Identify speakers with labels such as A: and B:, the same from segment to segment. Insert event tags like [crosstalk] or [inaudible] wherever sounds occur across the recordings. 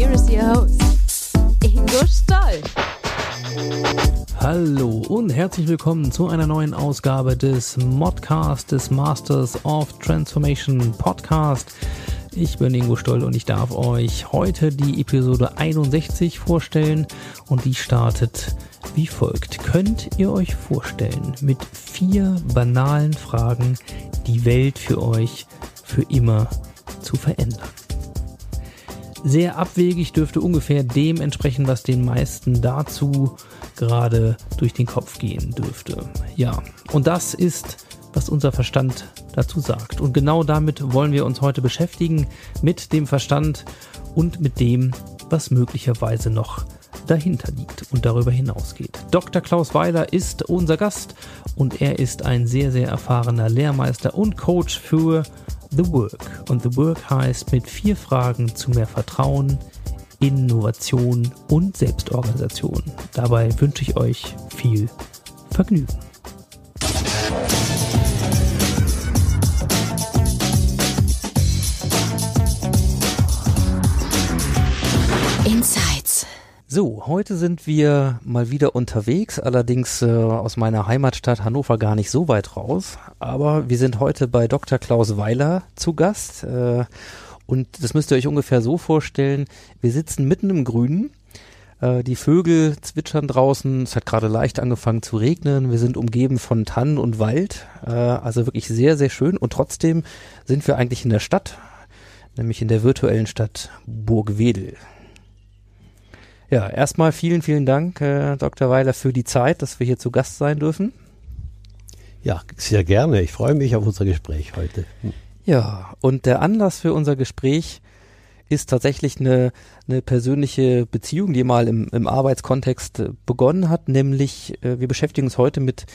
A: Here is your host, Ingo Stoll.
B: Hallo und herzlich willkommen zu einer neuen Ausgabe des Modcast des Masters of Transformation Podcast. Ich bin Ingo Stoll und ich darf euch heute die Episode 61 vorstellen und die startet wie folgt. Könnt ihr euch vorstellen, mit vier banalen Fragen die Welt für euch für immer zu verändern? Sehr abwegig dürfte ungefähr dem entsprechen, was den meisten dazu gerade durch den Kopf gehen dürfte. Ja, und das ist, was unser Verstand dazu sagt. Und genau damit wollen wir uns heute beschäftigen, mit dem Verstand und mit dem, was möglicherweise noch dahinter liegt und darüber hinausgeht. Dr. Klaus Weiler ist unser Gast und er ist ein sehr, sehr erfahrener Lehrmeister und Coach für The Work. Und The Work heißt mit vier Fragen zu mehr Vertrauen, Innovation und Selbstorganisation. Dabei wünsche ich euch viel Vergnügen.
A: Insights.
B: So, heute sind wir mal wieder unterwegs, allerdings äh, aus meiner Heimatstadt Hannover gar nicht so weit raus. Aber wir sind heute bei Dr. Klaus Weiler zu Gast. Äh, und das müsst ihr euch ungefähr so vorstellen. Wir sitzen mitten im Grünen. Äh, die Vögel zwitschern draußen. Es hat gerade leicht angefangen zu regnen. Wir sind umgeben von Tannen und Wald. Äh, also wirklich sehr, sehr schön. Und trotzdem sind wir eigentlich in der Stadt, nämlich in der virtuellen Stadt Burgwedel. Ja, erstmal vielen, vielen Dank, äh, Dr. Weiler, für die Zeit, dass wir hier zu Gast sein dürfen.
C: Ja, sehr gerne. Ich freue mich auf unser Gespräch heute.
B: Ja, und der Anlass für unser Gespräch ist tatsächlich eine, eine persönliche Beziehung, die mal im, im Arbeitskontext äh, begonnen hat, nämlich äh, wir beschäftigen uns heute mit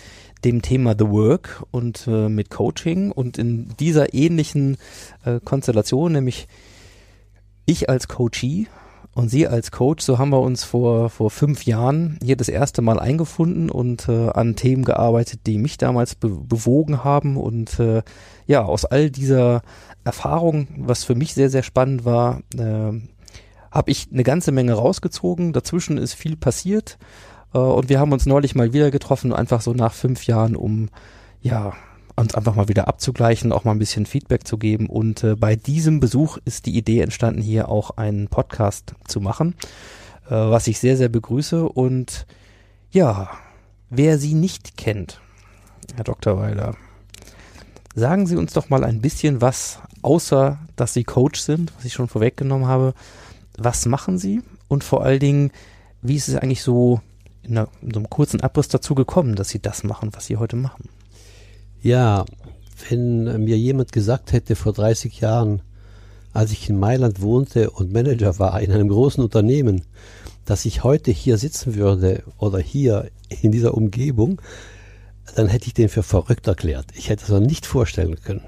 B: dem Thema The Work und äh, mit Coaching und in dieser ähnlichen äh, Konstellation, nämlich ich als Coachee und Sie als Coach, so haben wir uns vor, vor fünf Jahren hier das erste Mal eingefunden und äh, an Themen gearbeitet, die mich damals be bewogen haben. Und äh, ja, aus all dieser Erfahrung, was für mich sehr, sehr spannend war, äh, habe ich eine ganze Menge rausgezogen. Dazwischen ist viel passiert. Äh, und wir haben uns neulich mal wieder getroffen, einfach so nach fünf Jahren, um ja uns einfach mal wieder abzugleichen, auch mal ein bisschen Feedback zu geben. Und äh, bei diesem Besuch ist die Idee entstanden, hier auch einen Podcast zu machen, äh, was ich sehr, sehr begrüße. Und ja, wer Sie nicht kennt, Herr Dr. Weiler, sagen Sie uns doch mal ein bisschen was, außer dass Sie Coach sind, was ich schon vorweggenommen habe. Was machen Sie? Und vor allen Dingen, wie ist es eigentlich so in, einer, in so einem kurzen Abriss dazu gekommen, dass Sie das machen, was Sie heute machen?
C: Ja, wenn mir jemand gesagt hätte vor 30 Jahren, als ich in Mailand wohnte und Manager war in einem großen Unternehmen, dass ich heute hier sitzen würde oder hier in dieser Umgebung, dann hätte ich den für verrückt erklärt. Ich hätte es mir nicht vorstellen können.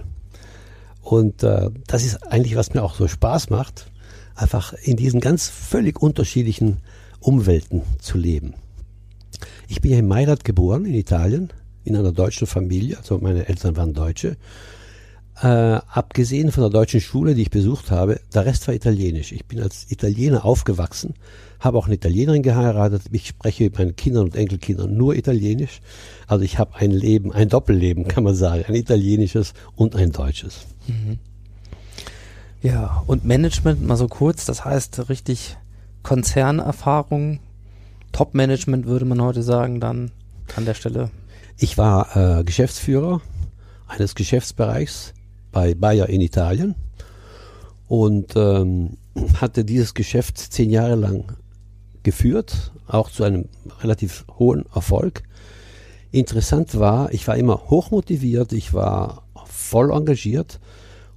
C: Und äh, das ist eigentlich, was mir auch so Spaß macht, einfach in diesen ganz völlig unterschiedlichen Umwelten zu leben. Ich bin ja in Mailand geboren, in Italien, in einer deutschen Familie, also meine Eltern waren Deutsche. Äh, abgesehen von der deutschen Schule, die ich besucht habe, der Rest war italienisch. Ich bin als Italiener aufgewachsen, habe auch eine Italienerin geheiratet. Ich spreche mit meinen Kindern und Enkelkindern nur Italienisch. Also ich habe ein Leben, ein Doppelleben, kann man sagen, ein italienisches und ein deutsches.
B: Mhm. Ja, und Management mal so kurz, das heißt richtig Konzernerfahrung, Top-Management würde man heute sagen, dann an der Stelle.
C: Ich war äh, Geschäftsführer eines Geschäftsbereichs bei Bayer in Italien und ähm, hatte dieses Geschäft zehn Jahre lang geführt, auch zu einem relativ hohen Erfolg. Interessant war, ich war immer hochmotiviert, ich war voll engagiert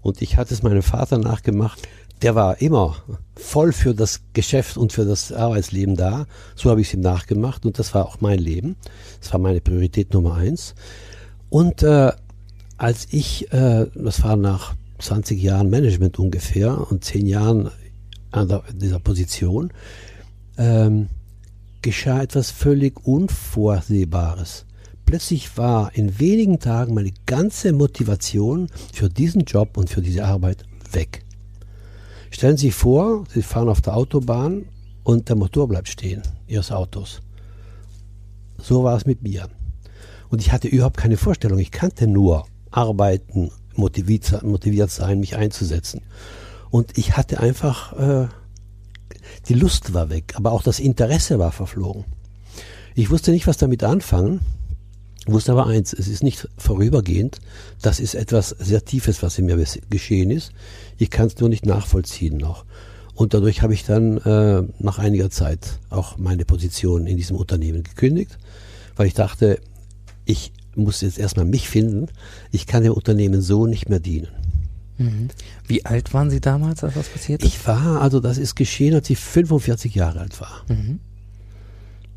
C: und ich hatte es meinem Vater nachgemacht. Der war immer voll für das Geschäft und für das Arbeitsleben da. So habe ich es ihm nachgemacht und das war auch mein Leben. Das war meine Priorität Nummer eins. Und äh, als ich, äh, das war nach 20 Jahren Management ungefähr und 10 Jahren an der, dieser Position, ähm, geschah etwas völlig Unvorsehbares. Plötzlich war in wenigen Tagen meine ganze Motivation für diesen Job und für diese Arbeit weg. Stellen Sie sich vor, Sie fahren auf der Autobahn und der Motor bleibt stehen, Ihres Autos. So war es mit mir. Und ich hatte überhaupt keine Vorstellung. Ich kannte nur arbeiten, motiviert, motiviert sein, mich einzusetzen. Und ich hatte einfach, äh, die Lust war weg, aber auch das Interesse war verflogen. Ich wusste nicht, was damit anfangen, wusste aber eins, es ist nicht vorübergehend, das ist etwas sehr Tiefes, was in mir geschehen ist. Ich kann es nur nicht nachvollziehen noch. Und dadurch habe ich dann äh, nach einiger Zeit auch meine Position in diesem Unternehmen gekündigt, weil ich dachte, ich muss jetzt erstmal mich finden. Ich kann dem Unternehmen so nicht mehr dienen.
B: Mhm. Wie alt waren Sie damals, als das passiert ist?
C: Ich war, also das ist geschehen, als ich 45 Jahre alt war.
B: Mhm.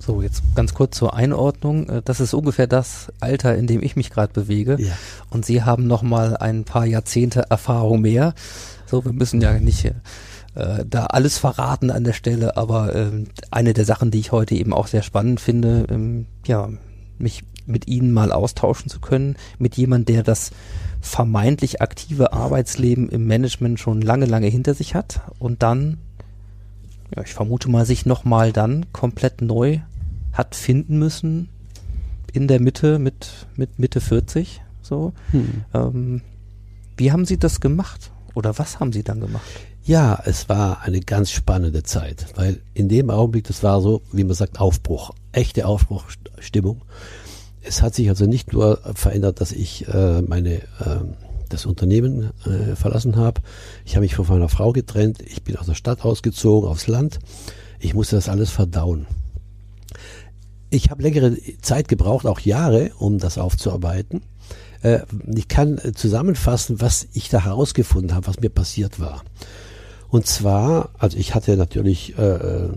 B: So, jetzt ganz kurz zur Einordnung. Äh, das ist ungefähr das Alter, in dem ich mich gerade bewege.
C: Ja.
B: Und Sie haben noch mal ein paar Jahrzehnte Erfahrung mehr. So, wir müssen ja nicht äh, da alles verraten an der Stelle, aber äh, eine der Sachen, die ich heute eben auch sehr spannend finde, ähm, ja, mich mit Ihnen mal austauschen zu können, mit jemand, der das vermeintlich aktive Arbeitsleben im Management schon lange, lange hinter sich hat und dann, ja, ich vermute mal, sich nochmal dann komplett neu hat finden müssen in der Mitte mit, mit Mitte 40, so.
C: Hm.
B: Ähm, wie haben Sie das gemacht? Oder was haben Sie dann gemacht?
C: Ja, es war eine ganz spannende Zeit, weil in dem Augenblick, das war so, wie man sagt, Aufbruch, echte Aufbruchstimmung. Es hat sich also nicht nur verändert, dass ich äh, meine äh, das Unternehmen äh, verlassen habe. Ich habe mich von meiner Frau getrennt. Ich bin aus der Stadt ausgezogen, aufs Land. Ich musste das alles verdauen. Ich habe längere Zeit gebraucht, auch Jahre, um das aufzuarbeiten. Äh, ich kann zusammenfassen, was ich da herausgefunden habe, was mir passiert war. Und zwar, also ich hatte natürlich äh,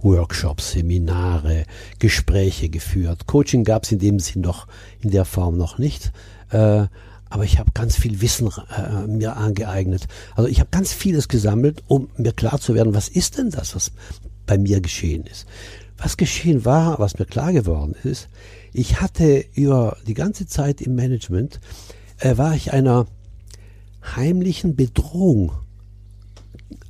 C: Workshops, Seminare, Gespräche geführt. Coaching gab es in dem Sinn noch in der Form noch nicht. Äh, aber ich habe ganz viel Wissen äh, mir angeeignet. Also ich habe ganz vieles gesammelt, um mir klar zu werden, was ist denn das, was bei mir geschehen ist. Was geschehen war, was mir klar geworden ist, ich hatte über die ganze Zeit im Management, äh, war ich einer heimlichen Bedrohung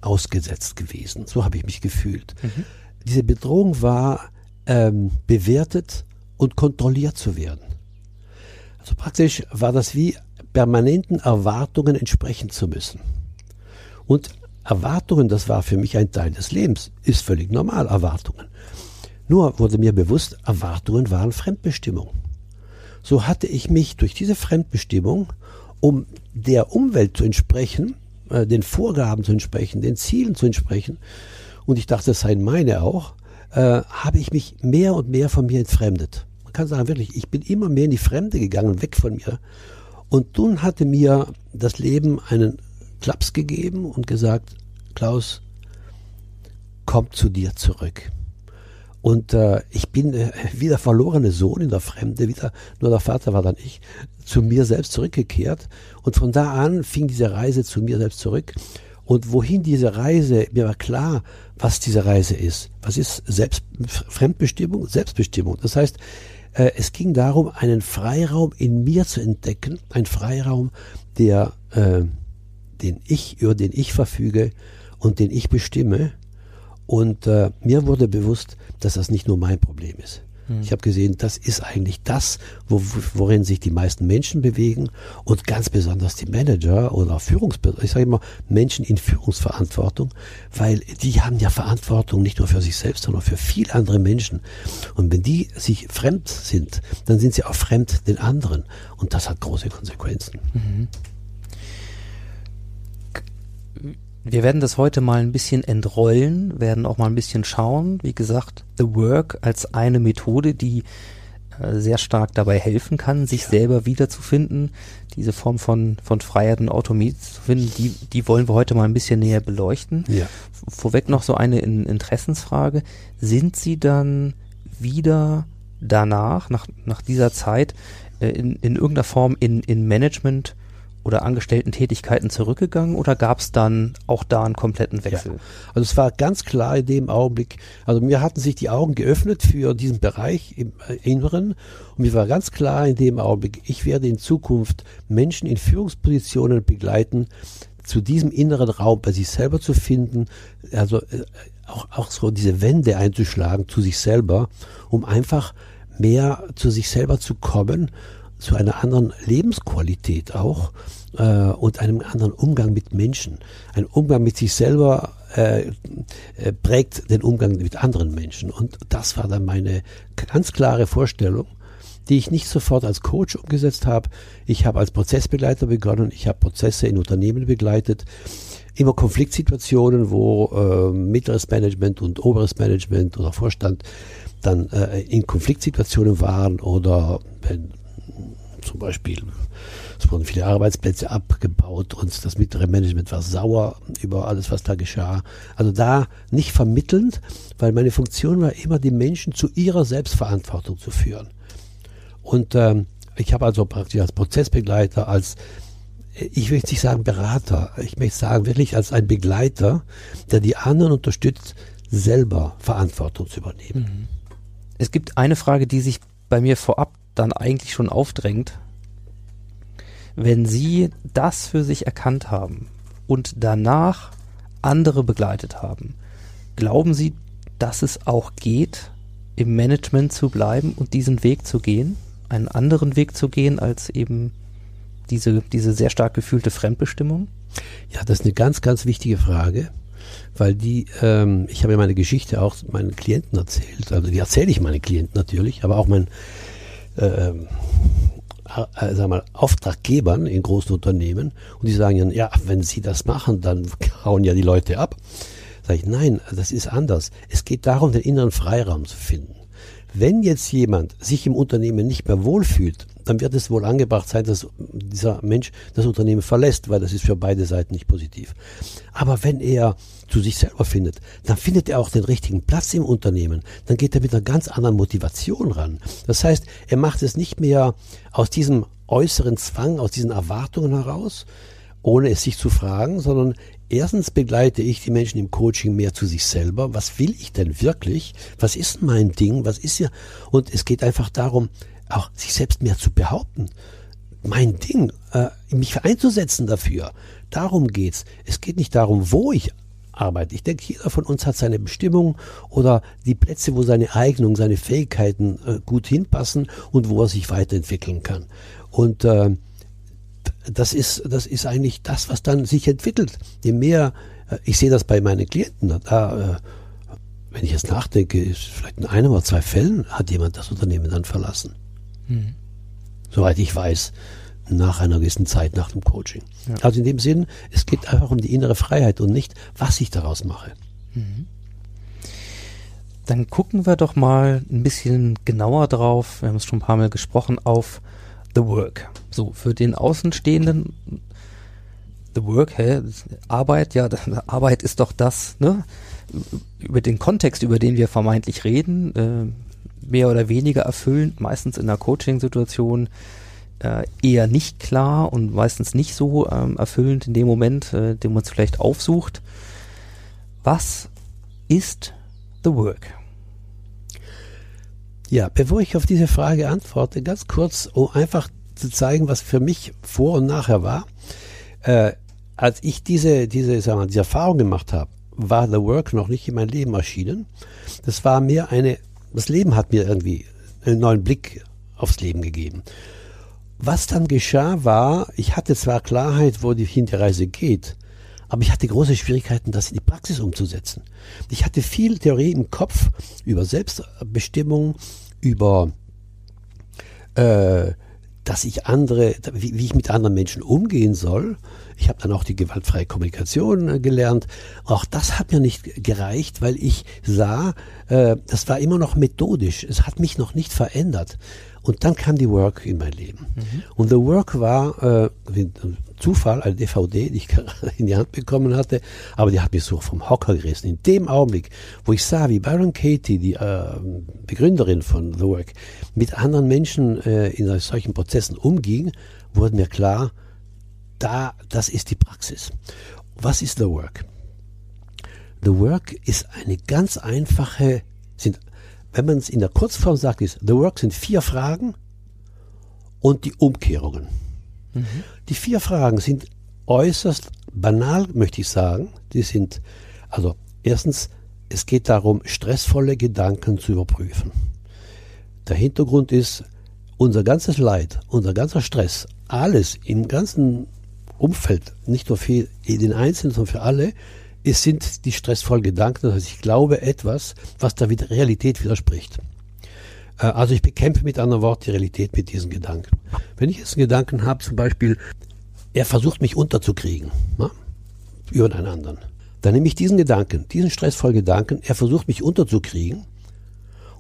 C: ausgesetzt gewesen. So habe ich mich gefühlt.
B: Mhm.
C: Diese Bedrohung war ähm, bewertet und kontrolliert zu werden. Also praktisch war das wie permanenten Erwartungen entsprechen zu müssen. Und Erwartungen, das war für mich ein Teil des Lebens, ist völlig normal, Erwartungen. Nur wurde mir bewusst, Erwartungen waren Fremdbestimmung. So hatte ich mich durch diese Fremdbestimmung, um der Umwelt zu entsprechen, äh, den Vorgaben zu entsprechen, den Zielen zu entsprechen, und ich dachte, das seien meine auch, äh, habe ich mich mehr und mehr von mir entfremdet. Man kann sagen, wirklich, ich bin immer mehr in die Fremde gegangen, weg von mir. Und nun hatte mir das Leben einen Klaps gegeben und gesagt, Klaus, komm zu dir zurück. Und äh, ich bin äh, wie der verlorene Sohn in der Fremde, wieder, nur der Vater war dann ich, zu mir selbst zurückgekehrt. Und von da an fing diese Reise zu mir selbst zurück. Und wohin diese Reise, mir war klar, was diese Reise ist. Was ist Selbst, Fremdbestimmung? Selbstbestimmung. Das heißt, äh, es ging darum, einen Freiraum in mir zu entdecken, ein Freiraum, der, äh, den ich, über den ich verfüge und den ich bestimme. Und äh, mir wurde bewusst, dass das nicht nur mein Problem ist.
B: Hm.
C: Ich habe gesehen, das ist eigentlich das, wo, worin sich die meisten Menschen bewegen und ganz besonders die Manager oder Führungspersonen, ich sage immer Menschen in Führungsverantwortung, weil die haben ja Verantwortung nicht nur für sich selbst, sondern für viele andere Menschen. Und wenn die sich fremd sind, dann sind sie auch fremd den anderen und das hat große Konsequenzen.
B: Mhm. Wir werden das heute mal ein bisschen entrollen, werden auch mal ein bisschen schauen. Wie gesagt, The Work als eine Methode, die äh, sehr stark dabei helfen kann, sich selber wiederzufinden, diese Form von, von Freiheit und Autonomie zu finden, die, die wollen wir heute mal ein bisschen näher beleuchten.
C: Ja.
B: Vorweg noch so eine in, Interessensfrage. Sind Sie dann wieder danach, nach, nach dieser Zeit, äh, in, in irgendeiner Form in, in Management oder Angestellten-Tätigkeiten zurückgegangen oder gab es dann auch da einen kompletten Wechsel?
C: Ja. Also es war ganz klar in dem Augenblick, also mir hatten sich die Augen geöffnet für diesen Bereich im äh, Inneren und mir war ganz klar in dem Augenblick, ich werde in Zukunft Menschen in Führungspositionen begleiten, zu diesem inneren Raum bei sich selber zu finden, also äh, auch, auch so diese Wände einzuschlagen zu sich selber, um einfach mehr zu sich selber zu kommen, zu einer anderen Lebensqualität auch äh, und einem anderen Umgang mit Menschen. Ein Umgang mit sich selber äh, äh, prägt den Umgang mit anderen Menschen. Und das war dann meine ganz klare Vorstellung, die ich nicht sofort als Coach umgesetzt habe. Ich habe als Prozessbegleiter begonnen, ich habe Prozesse in Unternehmen begleitet, immer Konfliktsituationen, wo äh, mittleres Management und oberes Management oder Vorstand dann äh, in Konfliktsituationen waren oder wenn zum Beispiel es wurden viele Arbeitsplätze abgebaut und das mittlere Management war sauer über alles, was da geschah. Also da nicht vermittelnd, weil meine Funktion war immer, die Menschen zu ihrer Selbstverantwortung zu führen. Und ähm, ich habe also praktisch als Prozessbegleiter, als ich will nicht sagen Berater, ich möchte sagen wirklich als ein Begleiter, der die anderen unterstützt, selber Verantwortung zu übernehmen. Mhm.
B: Es gibt eine Frage, die sich bei mir vorab dann eigentlich schon aufdrängt. Wenn Sie das für sich erkannt haben und danach andere begleitet haben, glauben Sie, dass es auch geht, im Management zu bleiben und diesen Weg zu gehen? Einen anderen Weg zu gehen als eben diese, diese sehr stark gefühlte Fremdbestimmung?
C: Ja, das ist eine ganz, ganz wichtige Frage, weil die, ähm, ich habe ja meine Geschichte auch meinen Klienten erzählt, also die erzähle ich meinen Klienten natürlich, aber auch meinen äh, äh, sag mal, Auftraggebern in großen Unternehmen und die sagen dann, ja, wenn sie das machen, dann hauen ja die Leute ab. Sag ich, nein, das ist anders. Es geht darum, den inneren Freiraum zu finden. Wenn jetzt jemand sich im Unternehmen nicht mehr wohlfühlt, dann wird es wohl angebracht sein, dass dieser Mensch das Unternehmen verlässt, weil das ist für beide Seiten nicht positiv. Aber wenn er zu sich selber findet, dann findet er auch den richtigen Platz im Unternehmen. Dann geht er mit einer ganz anderen Motivation ran. Das heißt, er macht es nicht mehr aus diesem äußeren Zwang, aus diesen Erwartungen heraus, ohne es sich zu fragen, sondern erstens begleite ich die Menschen im Coaching mehr zu sich selber. Was will ich denn wirklich? Was ist mein Ding? Was ist ja? Und es geht einfach darum, auch sich selbst mehr zu behaupten. Mein Ding, äh, mich einzusetzen dafür. Darum geht's. Es geht nicht darum, wo ich arbeite. Ich denke, jeder von uns hat seine Bestimmung oder die Plätze, wo seine Eignung, seine Fähigkeiten äh, gut hinpassen und wo er sich weiterentwickeln kann. Und äh, das ist, das ist eigentlich das, was dann sich entwickelt. Je mehr, äh, ich sehe das bei meinen Klienten, da, äh, wenn ich jetzt nachdenke, ist vielleicht in einem oder zwei Fällen hat jemand das Unternehmen dann verlassen. Mhm. Soweit ich weiß, nach einer gewissen Zeit nach dem Coaching. Ja. Also in dem Sinn, es geht einfach um die innere Freiheit und nicht, was ich daraus mache. Mhm.
B: Dann gucken wir doch mal ein bisschen genauer drauf, wir haben es schon ein paar Mal gesprochen, auf The Work. So, für den Außenstehenden, The Work, hä, Arbeit, ja, [laughs] Arbeit ist doch das, ne? Über den Kontext, über den wir vermeintlich reden, äh, mehr oder weniger erfüllend, meistens in einer Coaching-Situation äh, eher nicht klar und meistens nicht so ähm, erfüllend in dem Moment, äh, den man es vielleicht aufsucht. Was ist The Work?
C: Ja, bevor ich auf diese Frage antworte, ganz kurz, um einfach zu zeigen, was für mich vor und nachher war. Äh, als ich diese, diese, sagen wir, diese Erfahrung gemacht habe, war The Work noch nicht in mein Leben erschienen. Das war mir eine das Leben hat mir irgendwie einen neuen Blick aufs Leben gegeben. Was dann geschah war, ich hatte zwar Klarheit, wo die Hinterreise geht, aber ich hatte große Schwierigkeiten, das in die Praxis umzusetzen. Ich hatte viel Theorie im Kopf über Selbstbestimmung, über äh, dass ich andere, wie, wie ich mit anderen Menschen umgehen soll. Ich habe dann auch die gewaltfreie Kommunikation äh, gelernt. Auch das hat mir nicht gereicht, weil ich sah, äh, das war immer noch methodisch. Es hat mich noch nicht verändert. Und dann kam die Work in mein Leben. Mhm. Und The Work war äh, Zufall, eine DVD, die ich [laughs] in die Hand bekommen hatte, aber die hat mich so vom Hocker gerissen. In dem Augenblick, wo ich sah, wie Byron Katie, die äh, Begründerin von The Work, mit anderen Menschen äh, in solchen Prozessen umging, wurde mir klar, da, das ist die Praxis. Was ist The Work? The Work ist eine ganz einfache, sind wenn man es in der Kurzform sagt, ist, The Work sind vier Fragen und die Umkehrungen. Die vier Fragen sind äußerst banal, möchte ich sagen. Die sind, also erstens, es geht darum, stressvolle Gedanken zu überprüfen. Der Hintergrund ist, unser ganzes Leid, unser ganzer Stress, alles im ganzen Umfeld, nicht nur für den Einzelnen, sondern für alle, es sind die stressvollen Gedanken, das heißt, ich glaube etwas, was der Realität widerspricht. Äh, also ich bekämpfe mit anderen Worten die Realität mit diesen Gedanken. Wenn ich jetzt einen Gedanken habe, zum Beispiel, er versucht mich unterzukriegen, na, über einen anderen, dann nehme ich diesen Gedanken, diesen stressvollen Gedanken, er versucht mich unterzukriegen,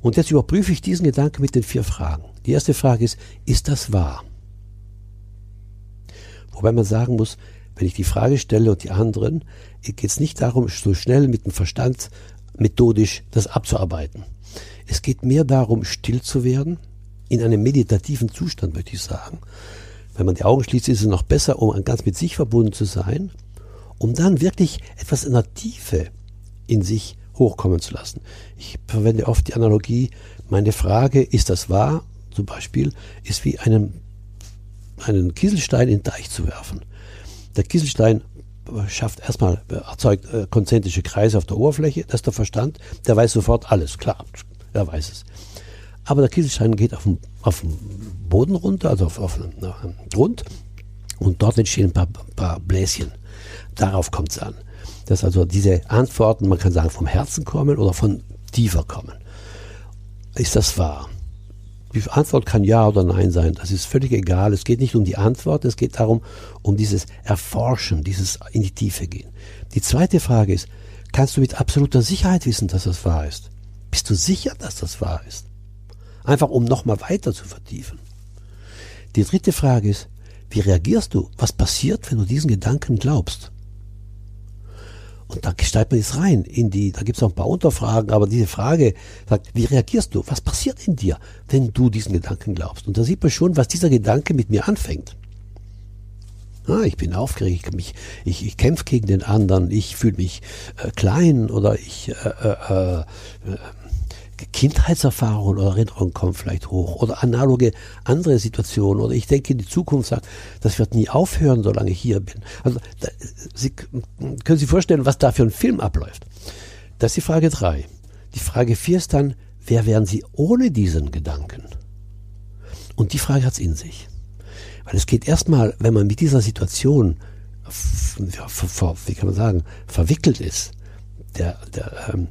C: und jetzt überprüfe ich diesen Gedanken mit den vier Fragen. Die erste Frage ist, ist das wahr? Wobei man sagen muss, wenn ich die Frage stelle und die anderen, geht es nicht darum, so schnell mit dem Verstand methodisch das abzuarbeiten. Es geht mehr darum, still zu werden, in einem meditativen Zustand, möchte ich sagen. Wenn man die Augen schließt, ist es noch besser, um ganz mit sich verbunden zu sein, um dann wirklich etwas in der Tiefe in sich hochkommen zu lassen. Ich verwende oft die Analogie, meine Frage, ist das wahr? Zum Beispiel, ist wie einen, einen Kieselstein in den Teich zu werfen. Der Kieselstein schafft erstmal, erzeugt äh, konzentrische Kreise auf der Oberfläche, das ist der Verstand, der weiß sofort alles, klar, er weiß es. Aber der Kieselstein geht auf den, auf den Boden runter, also auf, auf den Grund, und dort entstehen ein paar, paar Bläschen. Darauf kommt es an. Dass also diese Antworten, man kann sagen, vom Herzen kommen oder von tiefer kommen. Ist das wahr? Die Antwort kann Ja oder Nein sein. Das ist völlig egal. Es geht nicht um die Antwort, es geht darum, um dieses Erforschen, dieses in die Tiefe gehen. Die zweite Frage ist, kannst du mit absoluter Sicherheit wissen, dass das wahr ist? Bist du sicher, dass das wahr ist? Einfach um nochmal weiter zu vertiefen. Die dritte Frage ist, wie reagierst du? Was passiert, wenn du diesen Gedanken glaubst? Und da steigt man jetzt rein in die, da gibt es noch ein paar Unterfragen, aber diese Frage sagt, wie reagierst du? Was passiert in dir, wenn du diesen Gedanken glaubst? Und da sieht man schon, was dieser Gedanke mit mir anfängt. Ah, ich bin aufgeregt, ich, ich, ich kämpfe gegen den anderen, ich fühle mich äh, klein oder ich äh, äh, äh Kindheitserfahrungen oder Erinnerungen kommen vielleicht hoch oder analoge andere Situationen oder ich denke in die Zukunft sagt, das wird nie aufhören, solange ich hier bin. Also da, Sie können sich vorstellen, was da für ein Film abläuft. Das ist die Frage drei. Die Frage vier ist dann, wer wären Sie ohne diesen Gedanken? Und die Frage hat es in sich. Weil es geht erstmal, wenn man mit dieser Situation, wie kann man sagen, verwickelt ist, der, der, ähm,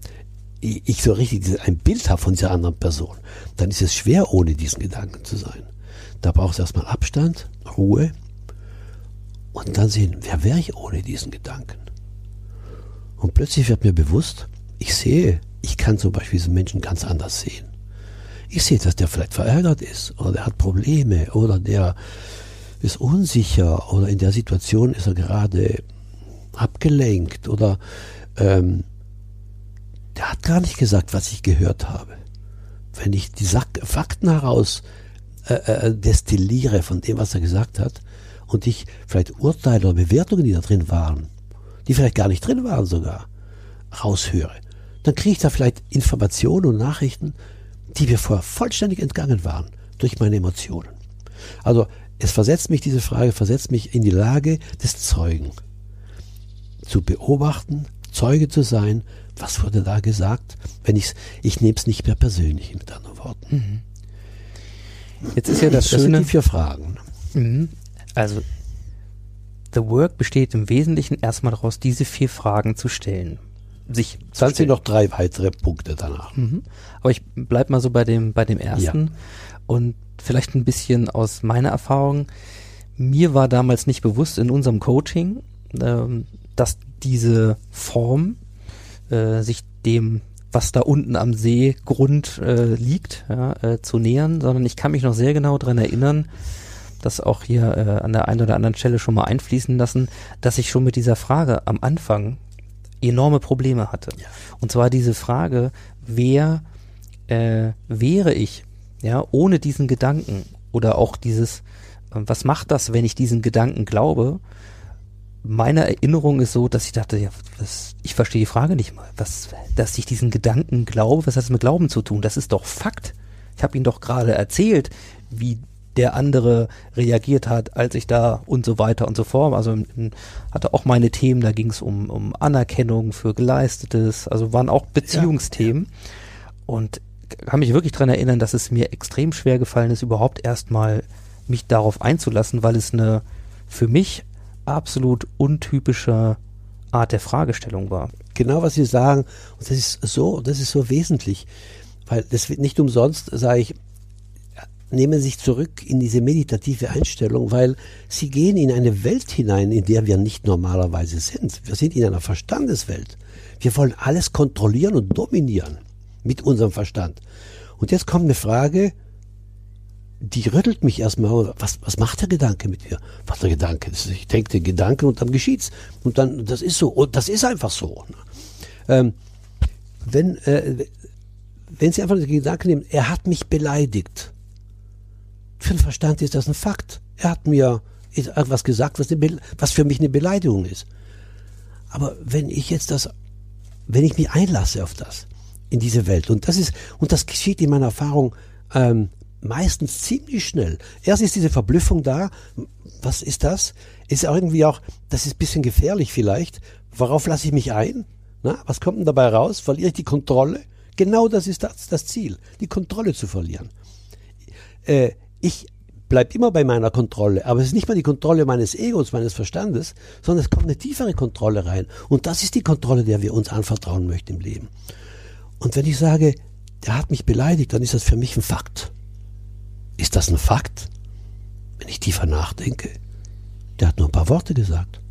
C: ich so richtig ein Bild habe von dieser anderen Person, dann ist es schwer, ohne diesen Gedanken zu sein. Da braucht es erstmal Abstand, Ruhe und dann sehen, wer wäre ich ohne diesen Gedanken? Und plötzlich wird mir bewusst, ich sehe, ich kann zum Beispiel diesen Menschen ganz anders sehen. Ich sehe, dass der vielleicht verärgert ist oder der hat Probleme oder der ist unsicher oder in der Situation ist er gerade abgelenkt oder ähm, der hat gar nicht gesagt, was ich gehört habe. Wenn ich die Fakten heraus äh, äh, destilliere von dem, was er gesagt hat, und ich vielleicht Urteile oder Bewertungen, die da drin waren, die vielleicht gar nicht drin waren sogar, raushöre, dann kriege ich da vielleicht Informationen und Nachrichten, die mir vorher vollständig entgangen waren durch meine Emotionen. Also es versetzt mich, diese Frage versetzt mich in die Lage des Zeugen. Zu beobachten, Zeuge zu sein was wurde da gesagt? Wenn ich's, ich nehme es nicht mehr persönlich, mit anderen Worten.
B: Mhm. Jetzt ist ja das, das Schöne.
C: Sind die vier Fragen.
B: Mhm. Also, The Work besteht im Wesentlichen erstmal daraus, diese vier Fragen zu stellen. sich
C: Dann sind noch drei weitere Punkte danach.
B: Mhm. Aber ich bleib mal so bei dem, bei dem ersten und vielleicht ein bisschen aus meiner Erfahrung. Mir war damals nicht bewusst in unserem Coaching, ähm, dass diese Form äh, sich dem, was da unten am Seegrund äh, liegt, ja, äh, zu nähern, sondern ich kann mich noch sehr genau dran erinnern, das auch hier äh, an der einen oder anderen Stelle schon mal einfließen lassen, dass ich schon mit dieser Frage am Anfang enorme Probleme hatte. Und zwar diese Frage, wer äh, wäre ich, ja, ohne diesen Gedanken oder auch dieses, äh, was macht das, wenn ich diesen Gedanken glaube? Meine Erinnerung ist so, dass ich dachte, ja, was, ich verstehe die Frage nicht mal. Was, dass ich diesen Gedanken glaube, was hat das mit Glauben zu tun? Das ist doch Fakt. Ich habe Ihnen doch gerade erzählt, wie der andere reagiert hat, als ich da und so weiter und so fort. Also hatte auch meine Themen, da ging es um, um Anerkennung für Geleistetes, also waren auch Beziehungsthemen. Und kann mich wirklich dran erinnern, dass es mir extrem schwer gefallen ist, überhaupt erstmal mich darauf einzulassen, weil es eine für mich absolut untypische Art der Fragestellung war.
C: Genau, was Sie sagen. Und das ist so, das ist so wesentlich. Weil das wird nicht umsonst, sage ich, nehmen sich zurück in diese meditative Einstellung, weil Sie gehen in eine Welt hinein, in der wir nicht normalerweise sind. Wir sind in einer Verstandeswelt. Wir wollen alles kontrollieren und dominieren mit unserem Verstand. Und jetzt kommt eine Frage, die rüttelt mich erstmal. Was, was macht der Gedanke mit mir? Was der Gedanke? Ich denke den Gedanken und dann geschieht's. Und dann, das ist so. Und das ist einfach so. Ähm, wenn, äh, wenn Sie einfach den Gedanken nehmen, er hat mich beleidigt. Für den Verstand ist das ein Fakt. Er hat mir etwas gesagt, was, eine was für mich eine Beleidigung ist. Aber wenn ich jetzt das, wenn ich mich einlasse auf das, in diese Welt, und das ist, und das geschieht in meiner Erfahrung ähm, meistens ziemlich schnell. Erst ist diese Verblüffung da, was ist das? Ist irgendwie auch, das ist ein bisschen gefährlich vielleicht. Worauf lasse ich mich ein? Na, was kommt denn dabei raus? Verliere ich die Kontrolle? Genau das ist das, das Ziel, die Kontrolle zu verlieren. Äh, ich bleib immer bei meiner Kontrolle, aber es ist nicht mehr die Kontrolle meines Egos, meines Verstandes, sondern es kommt eine tiefere Kontrolle rein. Und das ist die Kontrolle, der wir uns anvertrauen möchten im Leben. Und wenn ich sage, der hat mich beleidigt, dann ist das für mich ein Fakt. Ist das ein Fakt? Wenn ich tiefer nachdenke, der hat nur ein paar Worte gesagt.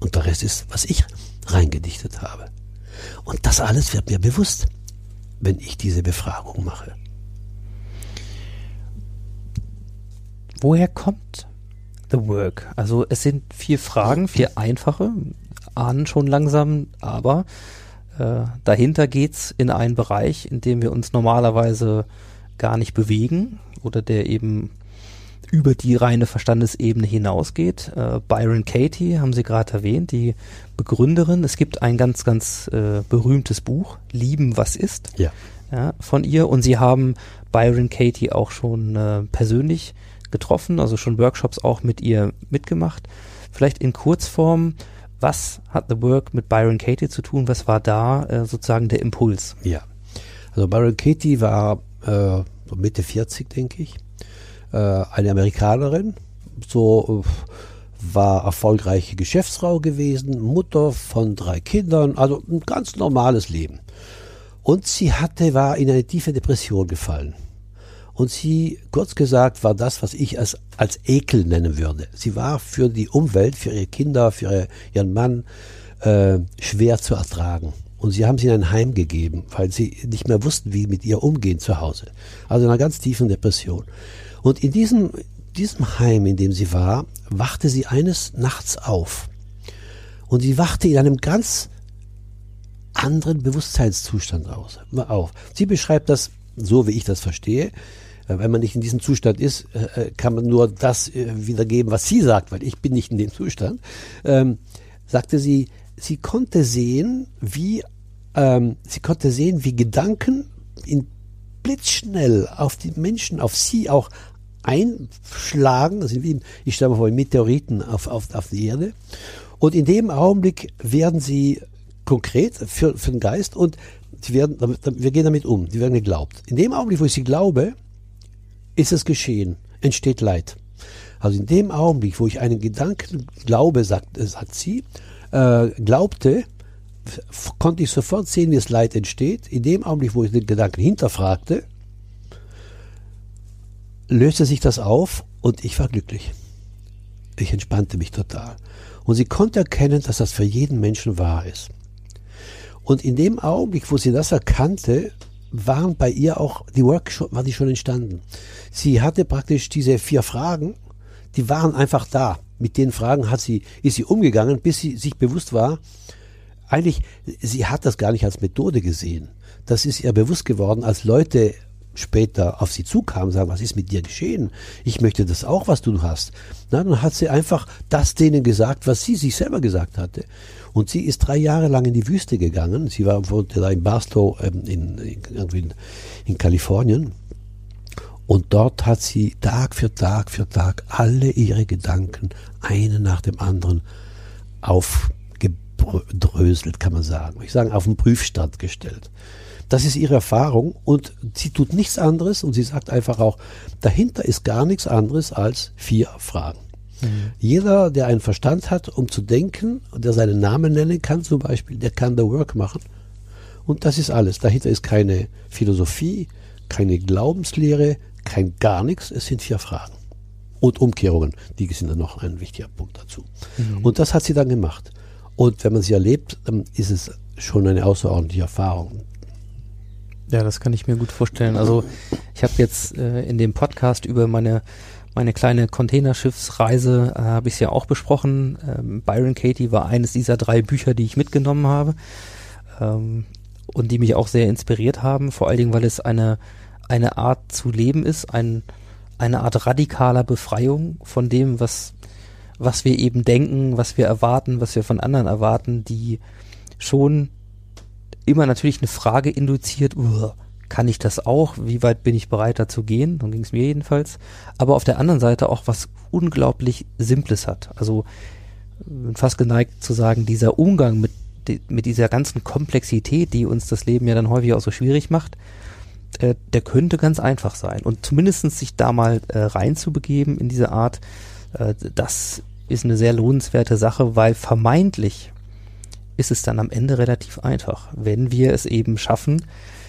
C: Und der Rest ist, was ich reingedichtet habe. Und das alles wird mir bewusst, wenn ich diese Befragung mache.
B: Woher kommt The Work? Also es sind vier Fragen, vier einfache, ahnen schon langsam, aber äh, dahinter geht's in einen Bereich, in dem wir uns normalerweise gar nicht bewegen oder der eben über die reine Verstandesebene hinausgeht. Äh, Byron Katie haben Sie gerade erwähnt, die Begründerin. Es gibt ein ganz, ganz äh, berühmtes Buch, Lieben, was ist,
C: Ja.
B: ja, von ihr. Und Sie haben Byron Katie auch schon äh, persönlich getroffen, also schon Workshops auch mit ihr mitgemacht. Vielleicht in Kurzform, was hat The Work mit Byron Katie zu tun? Was war da äh, sozusagen der Impuls?
C: Ja. Also Byron Katie war äh, Mitte 40, denke ich. Äh, eine Amerikanerin, so äh, war erfolgreiche Geschäftsfrau gewesen, Mutter von drei Kindern, also ein ganz normales Leben. Und sie hatte, war in eine tiefe Depression gefallen. Und sie, kurz gesagt, war das, was ich als, als Ekel nennen würde. Sie war für die Umwelt, für ihre Kinder, für ihre, ihren Mann äh, schwer zu ertragen. Und sie haben sie in ein Heim gegeben, weil sie nicht mehr wussten, wie mit ihr umgehen zu Hause. Also in einer ganz tiefen Depression. Und in diesem, diesem Heim, in dem sie war, wachte sie eines Nachts auf. Und sie wachte in einem ganz anderen Bewusstseinszustand aus, auf. Sie beschreibt das so, wie ich das verstehe. Äh, Wenn man nicht in diesem Zustand ist, äh, äh, kann man nur das äh, wiedergeben, was sie sagt, weil ich bin nicht in dem Zustand. Ähm, sagte sie, sie konnte sehen, wie ähm, sie konnte sehen, wie Gedanken in blitzschnell auf die Menschen, auf sie auch einschlagen. Das wie, ich stelle mir vor, Meteoriten auf, auf, auf die Erde. Und in dem Augenblick werden sie konkret für, für den Geist und sie werden, wir gehen damit um, die werden geglaubt. In dem Augenblick, wo ich sie glaube, ist es geschehen, entsteht Leid. Also in dem Augenblick, wo ich einen Gedanken glaube, sagt, sagt sie, äh, glaubte, konnte ich sofort sehen, wie das Leid entsteht. In dem Augenblick, wo ich den Gedanken hinterfragte, löste sich das auf und ich war glücklich. Ich entspannte mich total. Und sie konnte erkennen, dass das für jeden Menschen wahr ist. Und in dem Augenblick, wo sie das erkannte, waren bei ihr auch die Work schon, war die schon entstanden. Sie hatte praktisch diese vier Fragen, die waren einfach da. Mit den Fragen hat sie, ist sie umgegangen, bis sie sich bewusst war, eigentlich, sie hat das gar nicht als Methode gesehen. Das ist ihr bewusst geworden, als Leute später auf sie zukamen, sagen, was ist mit dir geschehen? Ich möchte das auch, was du hast. Na, dann hat sie einfach das denen gesagt, was sie sich selber gesagt hatte. Und sie ist drei Jahre lang in die Wüste gegangen. Sie war in Barstow ähm, in, in, in Kalifornien. Und dort hat sie Tag für Tag für Tag alle ihre Gedanken, einen nach dem anderen, aufgedröselt, kann man sagen. Ich sage, auf den Prüfstand gestellt. Das ist ihre Erfahrung und sie tut nichts anderes und sie sagt einfach auch, dahinter ist gar nichts anderes als vier Fragen. Jeder, der einen Verstand hat, um zu denken der seinen Namen nennen kann zum Beispiel, der kann the work machen. Und das ist alles. Dahinter ist keine Philosophie, keine Glaubenslehre, kein gar nichts. Es sind vier Fragen. Und Umkehrungen, die sind dann noch ein wichtiger Punkt dazu. Und das hat sie dann gemacht. Und wenn man sie erlebt, dann ist es schon eine außerordentliche Erfahrung.
B: Ja, das kann ich mir gut vorstellen. Also ich habe jetzt äh, in dem Podcast über meine meine kleine Containerschiffsreise äh, habe ich ja auch besprochen. Ähm, Byron Katie war eines dieser drei Bücher, die ich mitgenommen habe ähm, und die mich auch sehr inspiriert haben. Vor allen Dingen, weil es eine eine Art zu leben ist, ein, eine Art radikaler Befreiung von dem, was was wir eben denken, was wir erwarten, was wir von anderen erwarten, die schon immer natürlich eine Frage induziert, "Uah, kann ich das auch? Wie weit bin ich bereit dazu gehen? Dann ging es mir jedenfalls. Aber auf der anderen Seite auch was unglaublich Simples hat. Also bin fast geneigt zu sagen, dieser Umgang mit, mit dieser ganzen Komplexität, die uns das Leben ja dann häufig auch so schwierig macht, äh, der könnte ganz einfach sein. Und zumindestens sich da mal äh, reinzubegeben in diese Art, äh, das ist eine sehr lohnenswerte Sache, weil vermeintlich ist es dann am Ende relativ einfach, wenn wir es eben schaffen,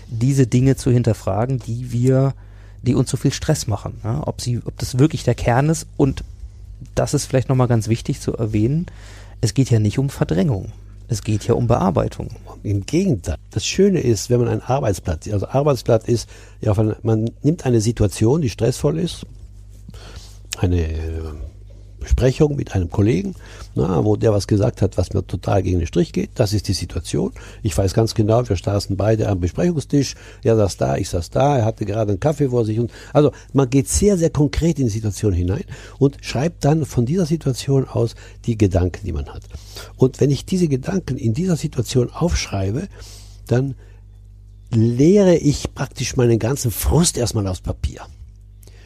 B: diese Dinge zu hinterfragen, die wir, die uns so viel Stress machen. Ja? Ob sie, ob das wirklich der Kern ist und das ist vielleicht nochmal ganz wichtig zu erwähnen. Es geht ja nicht um Verdrängung. Es geht ja um Bearbeitung.
C: Im Gegenteil. Das Schöne ist, wenn man ein Arbeitsblatt, also Arbeitsblatt ist, ja, man nimmt eine Situation, die stressvoll ist, eine äh, Besprechung mit einem Kollegen, na, wo der was gesagt hat, was mir total gegen den Strich geht. Das ist die Situation. Ich weiß ganz genau, wir saßen beide am Besprechungstisch. Er saß da, ich saß da. Er hatte gerade einen Kaffee vor sich. Und, also man geht sehr, sehr konkret in die Situation hinein und schreibt dann von dieser Situation aus die Gedanken, die man hat. Und wenn ich diese Gedanken in dieser Situation aufschreibe, dann leere ich praktisch meinen ganzen Frust erstmal aufs Papier.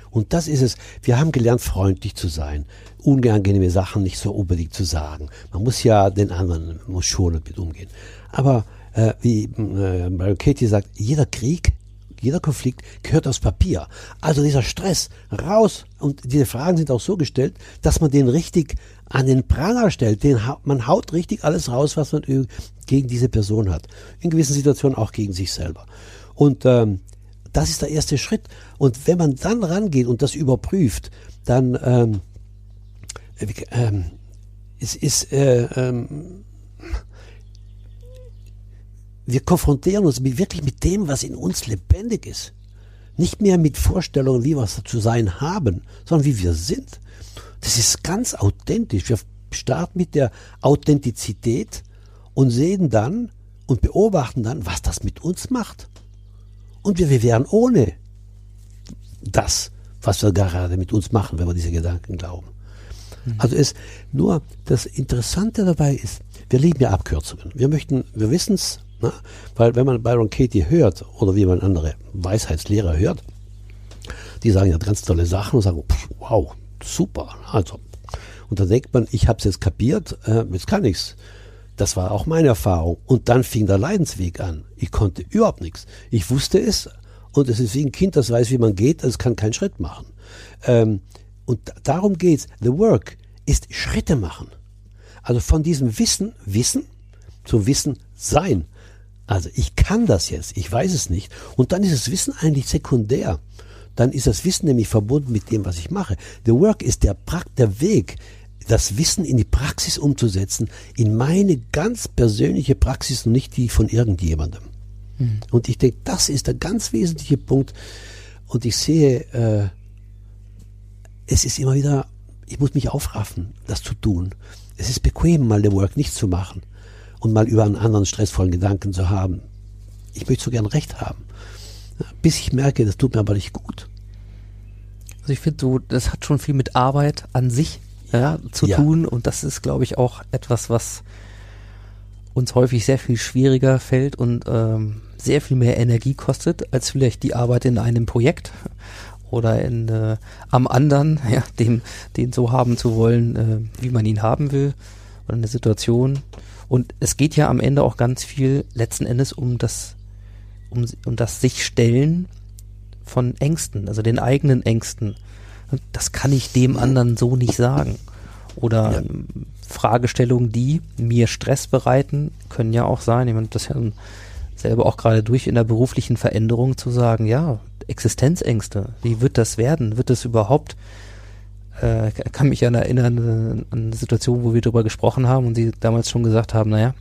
C: Und das ist es. Wir haben gelernt, freundlich zu sein, unangenehme Sachen nicht so unbedingt zu sagen. Man muss ja den anderen, muss schonend mit umgehen. Aber äh, wie äh, Katie sagt, jeder Krieg, jeder Konflikt gehört aufs Papier. Also dieser Stress raus. Und diese Fragen sind auch so gestellt, dass man den richtig an den Pranger stellt. Den, man haut richtig alles raus, was man gegen diese Person hat. In gewissen Situationen auch gegen sich selber. Und ähm, das ist der erste Schritt. Und wenn man dann rangeht und das überprüft, dann ähm, äh, ähm, es ist äh, ähm, wir konfrontieren uns mit, wirklich mit dem, was in uns lebendig ist. Nicht mehr mit Vorstellungen, wie wir es zu sein haben, sondern wie wir sind. Das ist ganz authentisch. Wir starten mit der Authentizität und sehen dann und beobachten dann, was das mit uns macht. Und wir, wir wären ohne das, was wir gerade mit uns machen, wenn wir diese Gedanken glauben. Also es nur das Interessante dabei ist, wir lieben ja Abkürzungen. Wir möchten, wir wissen es, ne? weil wenn man Byron Katie hört oder wie man andere Weisheitslehrer hört, die sagen ja ganz tolle Sachen und sagen, pff, wow, super. Also und dann denkt man, ich habe es jetzt kapiert, äh, jetzt kann ich's. Das war auch meine Erfahrung. Und dann fing der Leidensweg an. Ich konnte überhaupt nichts. Ich wusste es und es ist wie ein Kind, das weiß, wie man geht, es kann keinen Schritt machen. Ähm, und da- darum geht's. The work ist Schritte machen. Also von diesem Wissen, Wissen, zum Wissen sein. Also ich kann das jetzt, ich weiß es nicht. Und dann ist das Wissen eigentlich sekundär. Dann ist das Wissen nämlich verbunden mit dem, was ich mache. The Work ist der, Prakt, der Weg, das Wissen in die Praxis umzusetzen, in meine ganz persönliche Praxis und nicht die von irgendjemandem. Mhm. Und ich denke, das ist der ganz wesentliche Punkt. Und ich sehe, äh, es ist immer wieder, ich muss mich aufraffen, das zu tun. Es ist bequem, mal The Work nicht zu machen und mal über einen anderen stressvollen Gedanken zu haben. Ich möchte so gern recht haben. Bis ich merke, das tut mir aber nicht gut.
B: Also ich finde so, das hat schon viel mit Arbeit an sich ja, zu ja. tun und das ist, glaube ich, auch etwas, was uns häufig sehr viel schwieriger fällt und ähm, sehr viel mehr Energie kostet, als vielleicht die Arbeit in einem Projekt oder in, äh, am anderen, [laughs] ja, dem, den so haben zu wollen, äh, wie man ihn haben will oder eine Situation. Und es geht ja am Ende auch ganz viel letzten Endes um das, um, um das sich stellen von Ängsten, also den eigenen Ängsten. Das kann ich dem anderen so nicht sagen. Oder ja. Fragestellungen, die mir Stress bereiten, können ja auch sein. Ich meine, das ja selber auch gerade durch in der beruflichen Veränderung zu sagen, ja, Existenzängste, wie wird das werden? Wird das überhaupt äh, kann mich an erinnern äh, an eine Situation, wo wir darüber gesprochen haben und Sie damals schon gesagt haben, naja,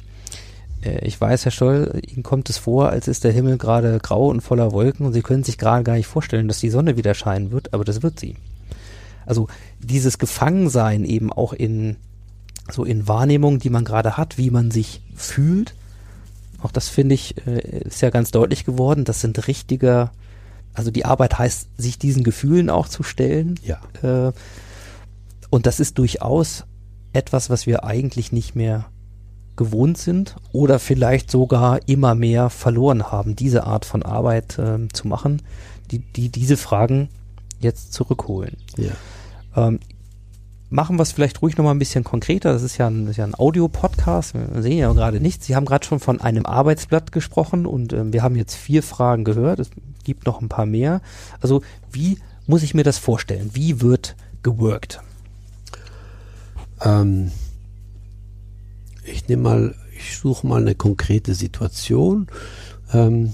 B: äh, ich weiß, Herr Stoll, Ihnen kommt es vor, als ist der Himmel gerade grau und voller Wolken und Sie können sich gerade gar nicht vorstellen, dass die Sonne wieder scheinen wird, aber das wird sie. Also dieses Gefangensein eben auch in so in Wahrnehmungen, die man gerade hat, wie man sich fühlt, auch das finde ich, äh, ist ja ganz deutlich geworden, das sind richtiger, also die Arbeit heißt, sich diesen Gefühlen auch zu stellen.
C: Ja.
B: Äh, und das ist durchaus etwas, was wir eigentlich nicht mehr gewohnt sind oder vielleicht sogar immer mehr verloren haben, diese Art von Arbeit äh, zu machen, die, die diese Fragen jetzt zurückholen.
C: Ja.
B: Ähm, machen wir es vielleicht ruhig nochmal ein bisschen konkreter. Das ist ja ein, ja ein Audio-Podcast. Wir sehen ja gerade nichts. Sie haben gerade schon von einem Arbeitsblatt gesprochen und ähm, wir haben jetzt vier Fragen gehört. Es gibt noch ein paar mehr. Also wie muss ich mir das vorstellen? Wie wird geworkt?
C: Ähm, ich nehme mal, ich suche mal eine konkrete Situation. Ähm,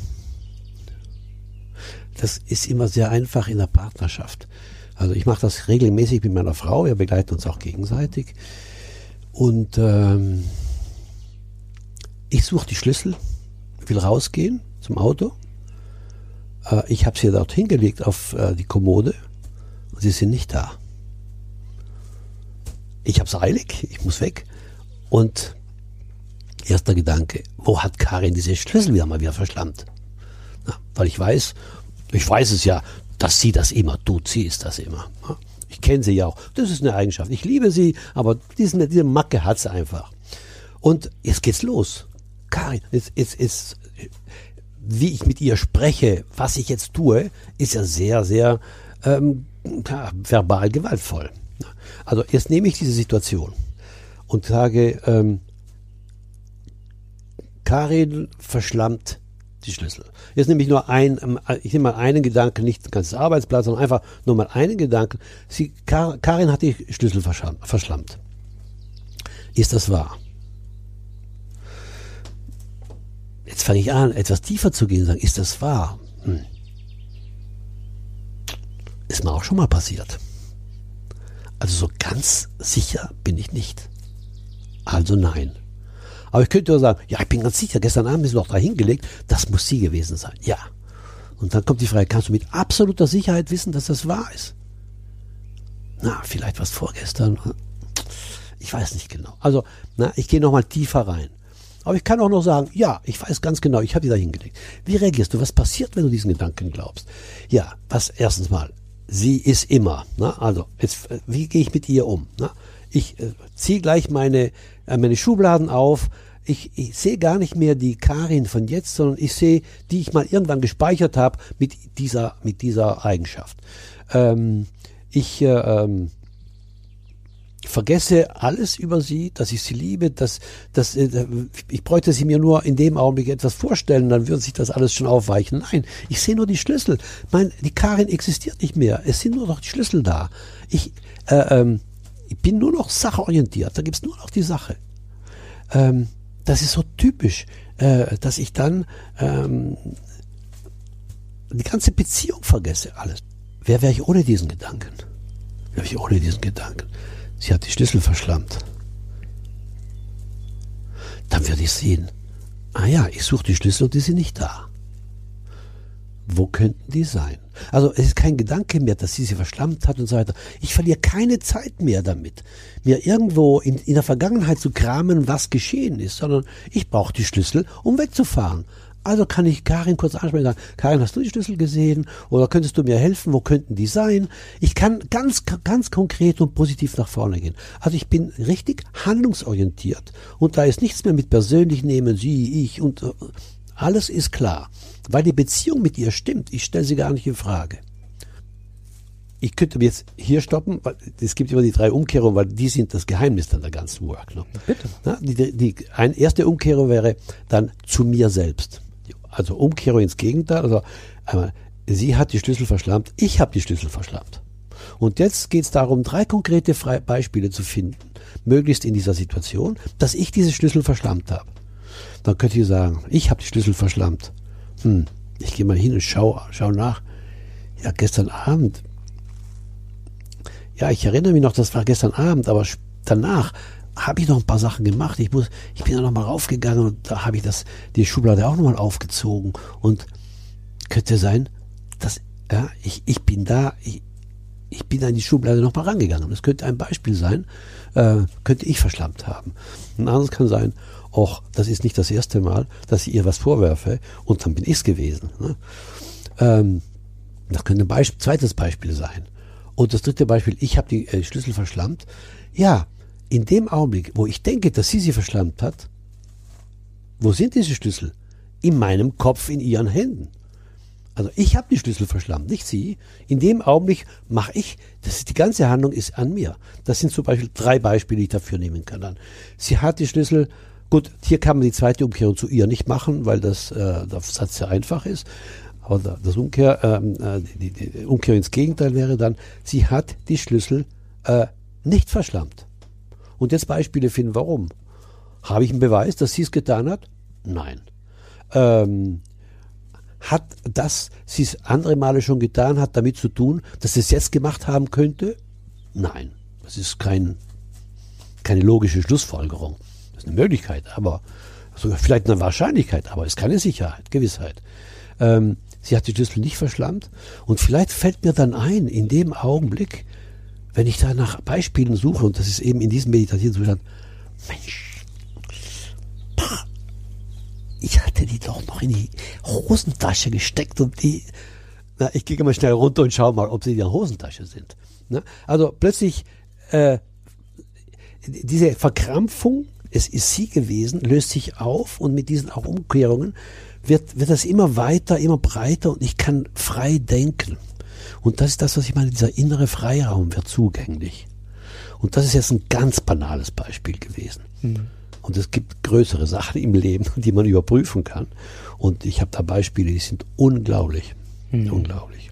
C: das ist immer sehr einfach in der Partnerschaft. Also ich mache das regelmäßig mit meiner Frau, wir begleiten uns auch gegenseitig. Und ähm, ich suche die Schlüssel, will rausgehen zum Auto. Äh, ich habe sie dort hingelegt auf äh, die Kommode und sie sind nicht da ich habe es eilig, ich muss weg. Und erster Gedanke, wo hat Karin diese Schlüssel wieder mal wieder verschlammt? Na, weil ich weiß, ich weiß es ja, dass sie das immer tut, sie ist das immer. Ich kenne sie ja auch. Das ist eine Eigenschaft. Ich liebe sie, aber diesen, diese Macke hat sie einfach. Und jetzt geht's los. Karin, jetzt, jetzt, jetzt, wie ich mit ihr spreche, was ich jetzt tue, ist ja sehr, sehr ähm, ja, verbal gewaltvoll. Also jetzt nehme ich diese Situation und sage, ähm, Karin verschlammt die Schlüssel. Jetzt nehme ich nur ein, ähm, ich nehme mal einen Gedanken, nicht ein ganzes Arbeitsplatz, sondern einfach nur mal einen Gedanken. Sie, Kar, Karin hat die Schlüssel verschlammt. Ist das wahr? Jetzt fange ich an, etwas tiefer zu gehen und sagen, ist das wahr? Hm. Ist mir auch schon mal passiert. Also so ganz sicher bin ich nicht. Also nein. Aber ich könnte ja sagen, ja, ich bin ganz sicher, gestern Abend ist noch da hingelegt, das muss sie gewesen sein. Ja. Und dann kommt die Frage, kannst du mit absoluter Sicherheit wissen, dass das wahr ist? Na, vielleicht was vorgestern. Ich weiß nicht genau. Also, na, ich gehe nochmal tiefer rein. Aber ich kann auch noch sagen, ja, ich weiß ganz genau, ich habe die da hingelegt. Wie reagierst du? Was passiert, wenn du diesen Gedanken glaubst? Ja, was erstens mal, sie ist immer. Ne? Also, jetzt, äh, wie gehe ich mit ihr um? Ne? Ich äh, ziehe gleich meine, äh, meine Schubladen auf. Ich, ich sehe gar nicht mehr die Karin von jetzt, sondern ich sehe, die ich mal irgendwann gespeichert habe mit dieser, mit dieser Eigenschaft. Ähm, ich äh, ähm, vergesse alles über sie, dass ich sie liebe, dass, dass äh, ich bräuchte sie mir nur in dem Augenblick etwas vorstellen, dann würde sich das alles schon aufweichen. Nein, ich sehe nur die Schlüssel. Mein, die Karin existiert nicht mehr. Es sind nur noch die Schlüssel da. Ich, äh, ähm, ich bin nur noch sachorientiert. Da gibt's nur noch die Sache. Ähm, das ist so typisch, äh, dass ich dann ähm, die ganze Beziehung vergesse, alles. Wer wäre ich ohne diesen Gedanken? Wer wäre ich ohne diesen Gedanken? Sie hat die Schlüssel verschlammt. Dann würde ich sehen, ah ja, ich suche die Schlüssel und die sind nicht da. Wo könnten die sein? Also es ist kein Gedanke mehr, dass sie sie verschlammt hat und so weiter. Ich verliere keine Zeit mehr damit, mir irgendwo in, in der Vergangenheit zu kramen, was geschehen ist, sondern ich brauche die Schlüssel, um wegzufahren. Also kann ich Karin kurz ansprechen und sagen, Karin, hast du die Schlüssel gesehen? Oder könntest du mir helfen? Wo könnten die sein? Ich kann ganz, ganz konkret und positiv nach vorne gehen. Also ich bin richtig handlungsorientiert. Und da ist nichts mehr mit persönlich nehmen, sie, ich und äh, alles ist klar. Weil die Beziehung mit ihr stimmt. Ich stelle sie gar nicht in Frage. Ich könnte jetzt hier stoppen, weil es gibt immer die drei Umkehrungen, weil die sind das Geheimnis dann der ganzen Work. Ne?
B: Bitte.
C: Na, die, die, die eine erste Umkehrung wäre dann zu mir selbst. Also Umkehrung ins Gegenteil. Also einmal, sie hat die Schlüssel verschlammt, ich habe die Schlüssel verschlammt. Und jetzt geht es darum, drei konkrete Fre Beispiele zu finden, möglichst in dieser Situation, dass ich diese Schlüssel verschlammt habe. Dann könnte ich sagen, ich habe die Schlüssel verschlammt. Hm, ich gehe mal hin und schau, schau nach. Ja, gestern Abend. Ja, ich erinnere mich noch, das war gestern Abend, aber danach habe ich noch ein paar Sachen gemacht. Ich muss, ich bin da noch mal raufgegangen und da habe ich das, die Schublade auch noch mal aufgezogen und könnte sein, dass ja, ich, ich bin da, ich, ich bin an die Schublade noch mal rangegangen. Das könnte ein Beispiel sein, äh, könnte ich verschlammt haben. Ein anderes kann sein, auch das ist nicht das erste Mal, dass ich ihr was vorwerfe und dann bin ich es gewesen. Ne? Ähm, das könnte ein Beisp zweites Beispiel sein. Und das dritte Beispiel, ich habe die äh, Schlüssel verschlammt. Ja, in dem Augenblick, wo ich denke, dass sie sie verschlammt hat, wo sind diese Schlüssel? In meinem Kopf, in ihren Händen. Also ich habe die Schlüssel verschlammt, nicht sie. In dem Augenblick mache ich, das ist, die ganze Handlung ist an mir. Das sind zum Beispiel drei Beispiele, die ich dafür nehmen kann. Dann. Sie hat die Schlüssel, gut, hier kann man die zweite Umkehrung zu ihr nicht machen, weil das, äh, der Satz sehr einfach ist. Aber das Umkehr, ähm, äh, die, die Umkehr ins Gegenteil wäre dann, sie hat die Schlüssel äh, nicht verschlammt. Und jetzt Beispiele finden, warum. Habe ich einen Beweis, dass sie es getan hat? Nein. Ähm, hat das, sie es andere Male schon getan hat, damit zu tun, dass sie es jetzt gemacht haben könnte? Nein. Das ist kein, keine logische Schlussfolgerung. Das ist eine Möglichkeit, aber sogar vielleicht eine Wahrscheinlichkeit, aber es ist keine Sicherheit, Gewissheit. Ähm, sie hat die Schlüssel nicht verschlammt und vielleicht fällt mir dann ein, in dem Augenblick, wenn ich da nach Beispielen suche, und das ist eben in diesem meditativen Zustand, Mensch, pah, ich hatte die doch noch in die Hosentasche gesteckt und die, na, ich gehe mal schnell runter und schaue mal, ob sie in der Hosentasche sind. Ne? Also plötzlich, äh, diese Verkrampfung, es ist sie gewesen, löst sich auf und mit diesen auch Umkehrungen wird, wird das immer weiter, immer breiter und ich kann frei denken. Und das ist das, was ich meine, dieser innere Freiraum wird zugänglich. Und das ist jetzt ein ganz banales Beispiel gewesen. Mhm. Und es gibt größere Sachen im Leben, [laughs] die man überprüfen kann. Und ich habe da Beispiele, die sind unglaublich. Mhm. Unglaublich.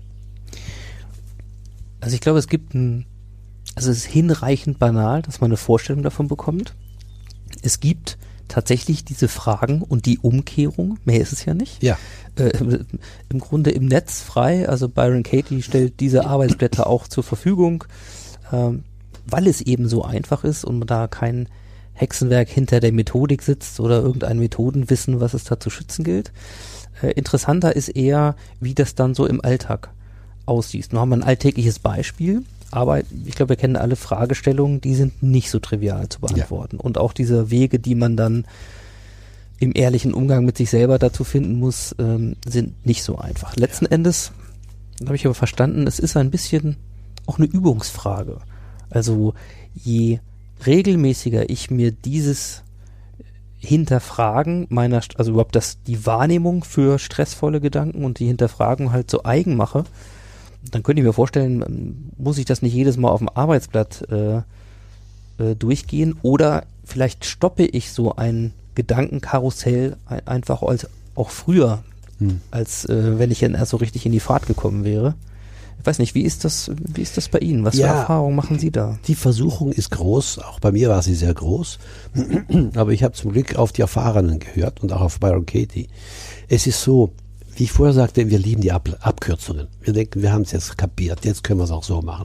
B: Also ich glaube, es gibt ein, also es ist hinreichend banal, dass man eine Vorstellung davon bekommt. Es gibt tatsächlich diese Fragen und die Umkehrung, mehr ist es ja nicht.
C: Ja.
B: Äh, Im Grunde im Netz frei, also Byron Katie stellt diese Arbeitsblätter auch zur Verfügung, ähm, weil es eben so einfach ist und man da kein Hexenwerk hinter der Methodik sitzt oder irgendein Methodenwissen, was es da zu schützen gilt. Äh, interessanter ist eher, wie das dann so im Alltag aussieht. Nun haben wir ein alltägliches Beispiel. Aber ich glaube, wir kennen alle Fragestellungen, die sind nicht so trivial zu beantworten. Ja. Und auch diese Wege, die man dann im ehrlichen Umgang mit sich selber dazu finden muss, ähm, sind nicht so einfach. Letzten ja. Endes habe ich aber verstanden, es ist ein bisschen auch eine Übungsfrage. Also je regelmäßiger ich mir dieses Hinterfragen meiner, also überhaupt das, die Wahrnehmung für stressvolle Gedanken und die Hinterfragen halt so eigen mache, dann könnte ich mir vorstellen, ähm, muss ich das nicht jedes Mal auf dem Arbeitsblatt äh, äh, durchgehen oder vielleicht stoppe ich so ein Gedankenkarussell ein, einfach als auch früher, hm. als äh, wenn ich dann erst so richtig in die Fahrt gekommen wäre. Ich weiß nicht, wie ist das, wie ist das bei Ihnen? Was für
C: Ja.
B: Erfahrungen machen Sie da?
C: Die Versuchung ist groß, auch bei mir war sie sehr groß, [clears throat] aber ich habe zum Glück auf die Erfahrenen gehört und auch auf Byron Katie. Es ist so, wie ich vorher sagte, wir lieben die Ab Abkürzungen. Wir denken, wir haben es jetzt kapiert, jetzt können wir es auch so machen.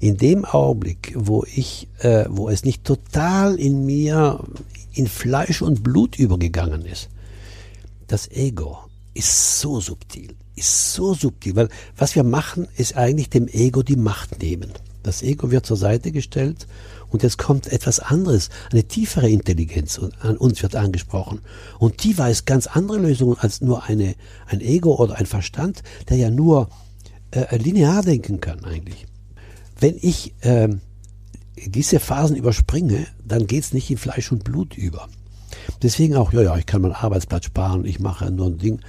C: In dem Augenblick, wo ich, äh, wo es nicht total in mir in Fleisch und Blut übergegangen ist, das Ego ist so subtil, ist so subtil, weil was wir machen, ist eigentlich dem Ego die Macht nehmen. Das Ego wird zur Seite gestellt und jetzt kommt etwas anderes, eine tiefere Intelligenz an uns wird angesprochen. Und die weiß ganz andere Lösungen als nur eine, ein Ego oder ein Verstand, der ja nur äh, linear denken kann eigentlich. Wenn ich ähm, diese Phasen überspringe, dann geht's nicht in Fleisch und Blut über. Deswegen auch, ja, ja, ich kann meinen Arbeitsplatz sparen, ich mache nur ein Ding.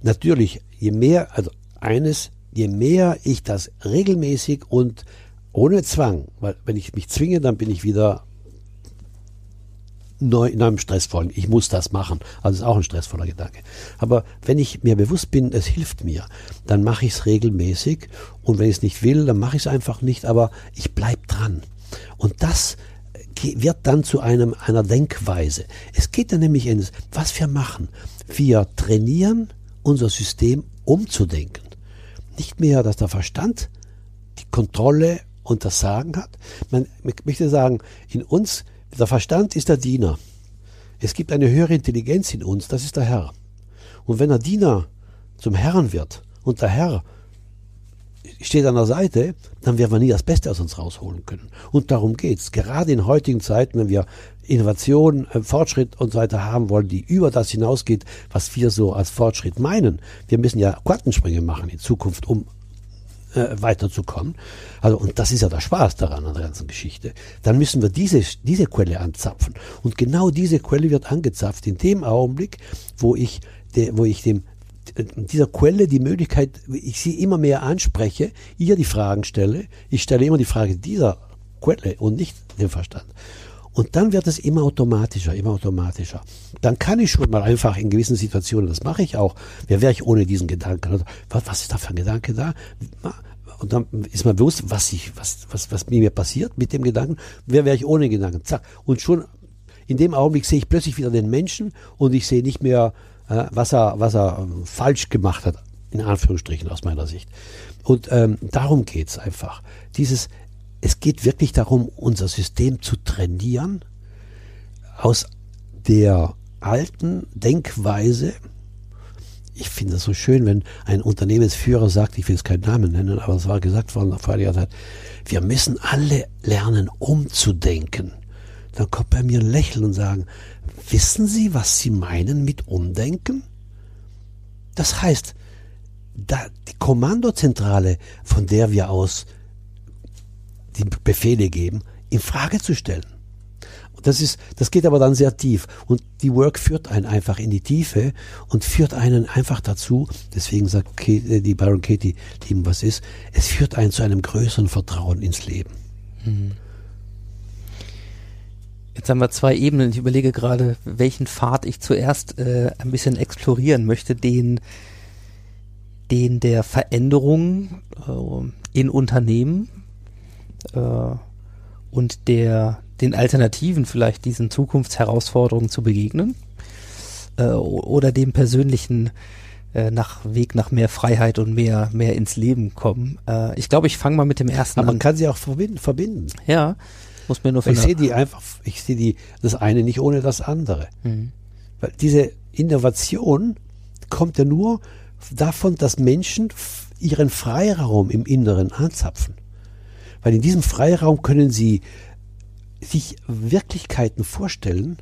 C: Natürlich, je mehr, also eines, je mehr ich das regelmäßig und ohne Zwang, weil wenn ich mich zwinge, dann bin ich wieder neu, in einem stressvollen. Ich muss das machen. Also ist auch ein stressvoller Gedanke. Aber wenn ich mir bewusst bin, es hilft mir, dann mache ich es regelmäßig. Und wenn ich es nicht will, dann mache ich es einfach nicht. Aber ich bleib dran. Und das ge- wird dann zu einem, einer Denkweise. Es geht dann nämlich ins, was wir machen. Wir trainieren unser System umzudenken. Nicht mehr, dass der Verstand die Kontrolle und das Sagen hat. Man möchte sagen, in uns, der Verstand ist der Diener. Es gibt eine höhere Intelligenz in uns, das ist der Herr. Und wenn der Diener zum Herrn wird und der Herr steht an der Seite, dann werden wir nie das Beste aus uns rausholen können. Und darum geht's. Gerade in heutigen Zeiten, wenn wir Innovation, äh, Fortschritt und so weiter haben wollen, die über das hinausgeht, was wir so als Fortschritt meinen. Wir müssen ja Quantensprünge machen in Zukunft, um äh, weiterzukommen. Also, und das ist ja der Spaß daran an der ganzen Geschichte. Dann müssen wir diese, diese Quelle anzapfen. Und genau diese Quelle wird angezapft in dem Augenblick, wo ich, de, wo ich dem, dieser Quelle die Möglichkeit, ich sie immer mehr anspreche, ihr die Fragen stelle. Ich stelle immer die Frage dieser Quelle und nicht dem Verstand. Und dann wird es immer automatischer, immer automatischer. Dann kann ich schon mal einfach in gewissen Situationen, das mache ich auch, wer wäre ich ohne diesen Gedanken? Oder Was, was ist da für ein Gedanke da? Und dann ist mir bewusst, was, ich, was, was, was mir passiert mit dem Gedanken. Wer wäre ich ohne Gedanken? Zack. Und schon in dem Augenblick sehe ich plötzlich wieder den Menschen und ich sehe nicht mehr, äh, was er, was er ähm, falsch gemacht hat, in Anführungsstrichen aus meiner Sicht. Und ähm, darum geht's einfach. Dieses, es geht wirklich darum, unser System zu trainieren, aus der alten Denkweise. Ich finde es so schön, wenn ein Unternehmensführer sagt, ich will jetzt keinen Namen nennen, aber es war gesagt worden vor einiger Zeit, wir müssen alle lernen, umzudenken. Dann kommt bei mir ein Lächeln und sagen, wissen Sie, was Sie meinen mit Umdenken? Das heißt, da, die Kommandozentrale, von der wir aus die Befehle geben, in Frage zu stellen. Das ist, das geht aber dann sehr tief. Und die Work führt einen einfach in die Tiefe und führt einen einfach dazu, deswegen sagt Kate, die Baron Katie, lieben, was ist, es führt einen zu einem größeren Vertrauen ins Leben.
B: Jetzt haben wir zwei Ebenen. Ich überlege gerade, welchen Pfad ich zuerst äh, ein bisschen explorieren möchte. Den, den der Veränderung äh, in Unternehmen äh, und der den Alternativen vielleicht diesen Zukunftsherausforderungen zu begegnen äh, oder dem persönlichen äh, nach Weg nach mehr Freiheit und mehr mehr ins Leben kommen. Äh, ich glaube, ich fange mal mit dem ersten
C: Aber man
B: an.
C: kann sie auch verbinden. verbinden.
B: Ja, muss mir nur
C: Ich sehe die einfach, ich sehe die, das eine nicht ohne das andere.
B: Mhm.
C: Weil diese Innovation kommt ja nur davon, dass Menschen ihren Freiraum im Inneren anzapfen. Weil in diesem Freiraum können sie sich Wirklichkeiten vorstellen,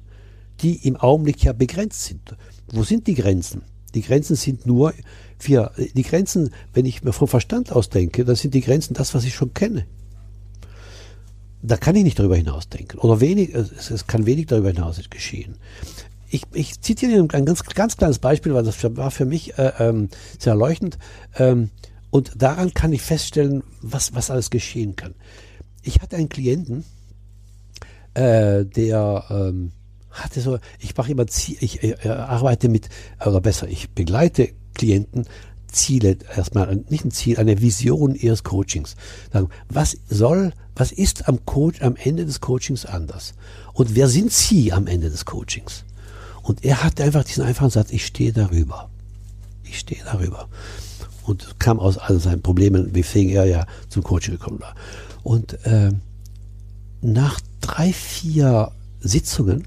C: die im Augenblick ja begrenzt sind. Wo sind die Grenzen? Die Grenzen sind nur, wir, die Grenzen, wenn ich mir vom Verstand aus denke, das sind die Grenzen das, was ich schon kenne. Da kann ich nicht darüber hinaus denken. Oder wenig, es, kann wenig darüber hinaus geschehen. Ich, ich zitiere Ihnen ein ganz, ganz kleines Beispiel, weil das war für mich äh, ähm, sehr erleuchtend. Ähm, und daran kann ich feststellen, was, was alles geschehen kann. Ich hatte einen Klienten, äh, der ähm, hatte so, ich mache immer, Zie- ich äh, äh, arbeite mit, oder besser, ich begleite Klienten Ziele, erstmal nicht ein Ziel, eine Vision ihres Coachings. Sagen, was soll, was ist am Coach am Ende des Coachings anders? Und wer sind Sie am Ende des Coachings? Und er hatte einfach diesen einfachen Satz, ich stehe darüber. Ich stehe darüber. Und kam aus all seinen Problemen, weswegen er ja zum Coaching gekommen war. Und äh, nach drei, vier Sitzungen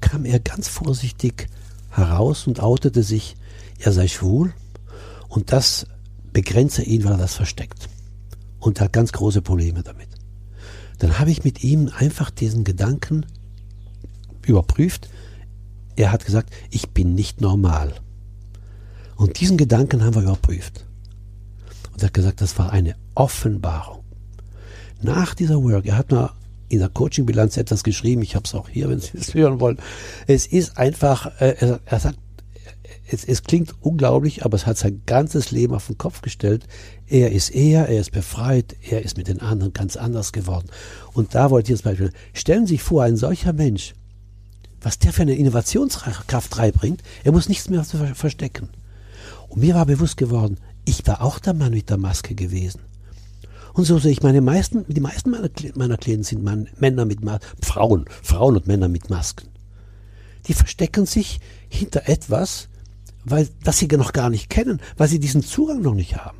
C: kam er ganz vorsichtig heraus und outete sich, er sei schwul und das begrenze ihn, weil er das versteckt. Und hat ganz große Probleme damit. Dann habe ich mit ihm einfach diesen Gedanken überprüft. Er hat gesagt, ich bin nicht normal. Und diesen Gedanken haben wir überprüft. Und er hat gesagt, das war eine Offenbarung. Nach dieser Work, er hat mir in der Coaching-Bilanz etwas geschrieben, ich habe es auch hier, wenn Sie es [laughs] hören wollen. Es ist einfach, äh, er, sagt, es, es klingt unglaublich, aber es hat sein ganzes Leben auf den Kopf gestellt. Er ist er, er ist befreit, er ist mit den anderen ganz anders geworden. Und da wollte ich jetzt Beispiel, stellen Sie sich vor, ein solcher Mensch, was der für eine Innovationskraft reinbringt, er muss nichts mehr verstecken. Und mir war bewusst geworden, ich war auch der Mann mit der Maske gewesen. Und so sehe ich meine meisten, die meisten meiner, meiner Klienten sind Mann, Männer mit Masken, Frauen, Frauen und Männer mit Masken. Die verstecken sich hinter etwas, weil das sie noch gar nicht kennen, weil sie diesen Zugang noch nicht haben.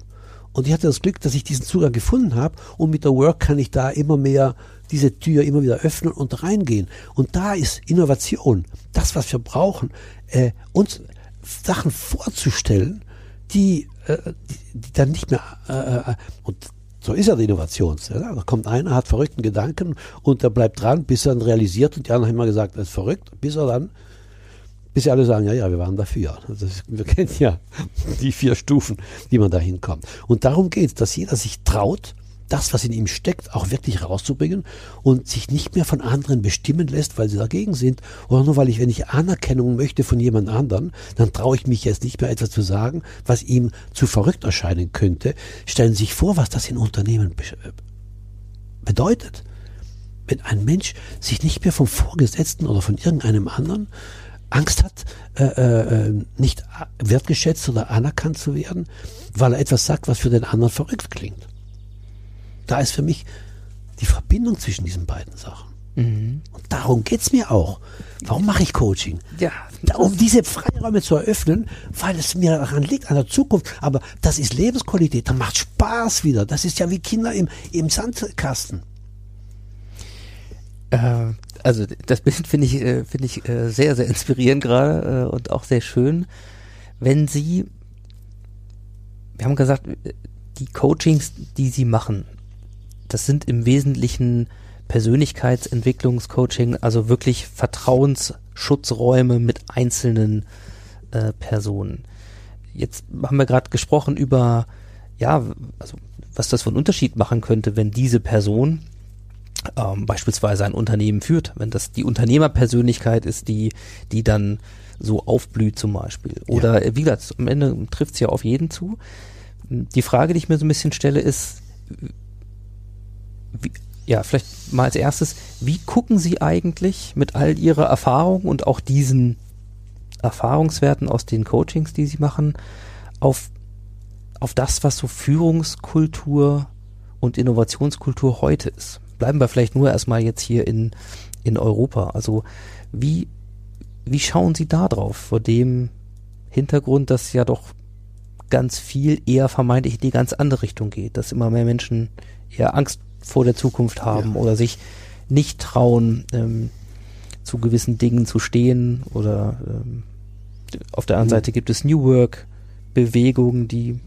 C: Und ich hatte das Glück, dass ich diesen Zugang gefunden habe und mit der Work kann ich da immer mehr diese Tür immer wieder öffnen und reingehen. Und da ist Innovation, das, was wir brauchen, äh, uns Sachen vorzustellen, die, äh, die, die dann nicht mehr äh, äh und so ist ja die Innovation. Ja, da kommt einer, hat verrückten Gedanken und der bleibt dran, bis er dann realisiert und die anderen haben immer gesagt, er ist verrückt, bis er dann bis sie alle sagen, ja, ja, wir waren dafür. Ist, wir kennen ja [laughs] die vier Stufen, die man da hinkommt. Und darum geht es, dass jeder sich traut, das, was in ihm steckt, auch wirklich rauszubringen und sich nicht mehr von anderen bestimmen lässt, weil sie dagegen sind. Oder nur weil ich, wenn ich Anerkennung möchte von jemand anderen, dann traue ich mich jetzt nicht mehr etwas zu sagen, was ihm zu verrückt erscheinen könnte. Stellen Sie sich vor, was das in Unternehmen bedeutet. Wenn ein Mensch sich nicht mehr vom Vorgesetzten oder von irgendeinem anderen Angst hat, äh, äh, nicht wertgeschätzt oder anerkannt zu werden, weil er etwas sagt, was für den anderen verrückt klingt. Da ist für mich die Verbindung zwischen diesen beiden Sachen. Mhm. Und darum geht's mir auch. Warum mache ich Coaching? Ja. Um diese Freiräume zu eröffnen, weil es mir daran liegt, an der Zukunft. Aber das ist Lebensqualität, da macht Spaß wieder. Das ist ja wie Kinder im, im Sandkasten.
B: Äh, also das Bild finde ich, äh, finde ich äh, sehr, sehr inspirierend gerade äh, und auch sehr schön. Wenn Sie, wir haben gesagt, die Coachings, die Sie machen, das sind im Wesentlichen Persönlichkeitsentwicklungscoaching, also wirklich Vertrauensschutzräume mit einzelnen äh, Personen. Jetzt haben wir gerade gesprochen über, ja, also was das für einen Unterschied machen könnte, wenn diese Person ähm, beispielsweise ein Unternehmen führt, wenn das die Unternehmerpersönlichkeit ist, die, die dann so aufblüht zum Beispiel. Oder ja. wie gesagt, am Ende trifft es ja auf jeden zu. Die Frage, die ich mir so ein bisschen stelle, ist, wie, ja, vielleicht mal als erstes, wie gucken Sie eigentlich mit all Ihrer Erfahrung und auch diesen Erfahrungswerten aus den Coachings, die Sie machen, auf, auf das, was so Führungskultur und Innovationskultur heute ist? bleiben wir vielleicht nur erstmal jetzt hier in, in Europa. Also wie, wie schauen Sie da drauf, vor dem Hintergrund, dass ja doch ganz viel eher vermeintlich in die ganz andere Richtung geht, dass immer mehr Menschen eher Angst vor der Zukunft haben ja. oder sich nicht trauen, ähm, zu gewissen Dingen zu stehen oder ähm, auf der anderen mhm. Seite gibt es New Work Bewegungen, die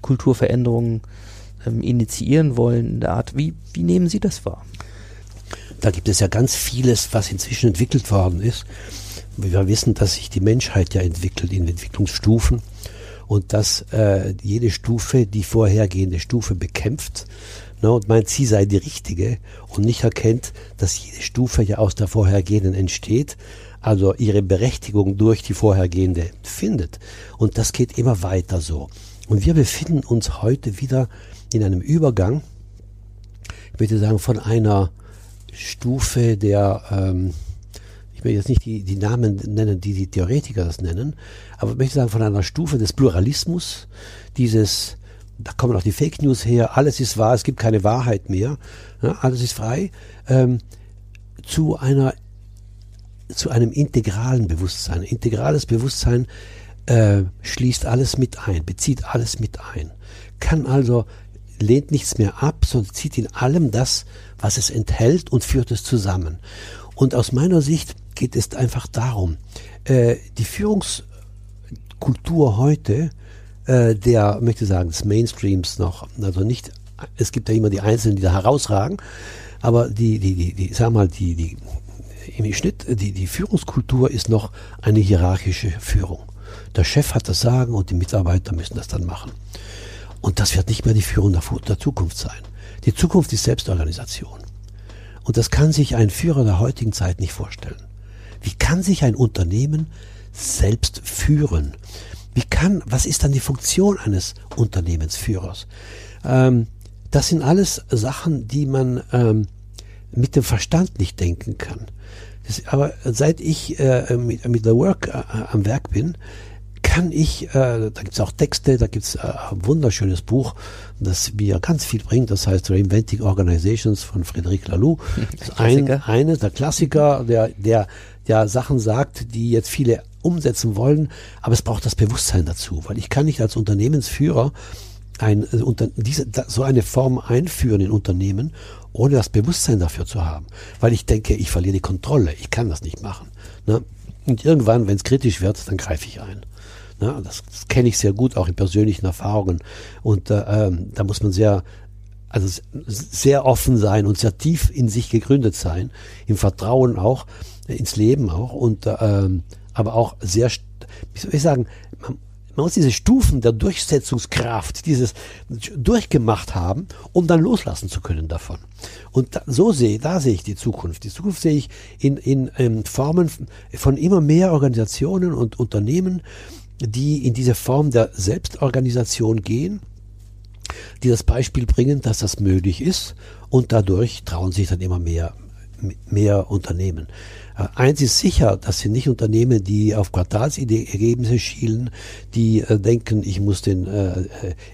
B: Kulturveränderungen ähm, initiieren wollen in der Art. Wie, wie nehmen Sie das wahr?
C: Da gibt es ja ganz vieles, was inzwischen entwickelt worden ist. Wir wissen, dass sich die Menschheit ja entwickelt in Entwicklungsstufen und dass äh, jede Stufe die vorhergehende Stufe bekämpft ne, und meint, sie sei die richtige und nicht erkennt, dass jede Stufe ja aus der vorhergehenden entsteht, also ihre Berechtigung durch die vorhergehende findet. Und das geht immer weiter so. Und wir befinden uns heute wieder in einem Übergang, ich würde sagen, von einer Stufe der, ähm, ich will jetzt nicht die, die Namen nennen, die die Theoretiker das nennen, aber ich möchte sagen, von einer Stufe des Pluralismus, dieses, da kommen auch die Fake News her, alles ist wahr, es gibt keine Wahrheit mehr, ja, alles ist frei, ähm, zu einer zu einem integralen Bewusstsein. Integrales Bewusstsein äh, schließt alles mit ein, bezieht alles mit ein, kann also lehnt nichts mehr ab, sondern zieht in allem das, was es enthält und führt es zusammen. Und aus meiner Sicht geht es einfach darum, äh, die Führungskultur heute, äh, der, möchte sagen, des Mainstreams noch, also nicht, es gibt ja immer die Einzelnen, die da herausragen, aber die, die, die, die sag mal, die, die, im Schnitt, die, die Führungskultur ist noch eine hierarchische Führung. Der Chef hat das Sagen und die Mitarbeiter müssen das dann machen. Und das wird nicht mehr die Führung der, der Zukunft sein. Die Zukunft ist Selbstorganisation. Und das kann sich ein Führer der heutigen Zeit nicht vorstellen. Wie kann sich ein Unternehmen selbst führen? Wie kann, was ist dann die Funktion eines Unternehmensführers? Ähm, das sind alles Sachen, die man ähm, mit dem Verstand nicht denken kann. Das, aber seit ich äh, mit, mit der Work äh, am Werk bin, kann ich, äh, da gibt es auch Texte, da gibt es äh, ein wunderschönes Buch, das mir ganz viel bringt, das heißt Reinventing Organizations von Frédéric Laloux. [laughs] Das ist ein, eines der Klassiker, der, der, der Sachen sagt, die jetzt viele umsetzen wollen, aber es braucht das Bewusstsein dazu, weil ich kann nicht als Unternehmensführer ein, äh, unter, diese, so eine Form einführen in Unternehmen, ohne das Bewusstsein dafür zu haben. Weil ich denke, ich verliere die Kontrolle, ich kann das nicht machen. Ne? Und irgendwann, wenn es kritisch wird, dann greife ich ein. Ne? Das, das kenne ich sehr gut, auch in persönlichen Erfahrungen. Und äh, ähm, da muss man sehr, also sehr offen sein und sehr tief in sich gegründet sein, im Vertrauen auch, ins Leben auch und äh, ähm, aber auch sehr, wie soll ich sagen, man, man muss diese Stufen der Durchsetzungskraft, dieses durchgemacht haben, um dann loslassen zu können davon. Und da, so sehe, da sehe ich die Zukunft. Die Zukunft sehe ich in, in, in Formen von immer mehr Organisationen und Unternehmen, die in diese Form der Selbstorganisation gehen, die das Beispiel bringen, dass das möglich ist und dadurch trauen sich dann immer mehr, mehr Unternehmen. Äh, eins ist sicher, das sind nicht Unternehmen, die auf Quartalsergebnisse schielen, die äh, denken, ich muss den, äh, äh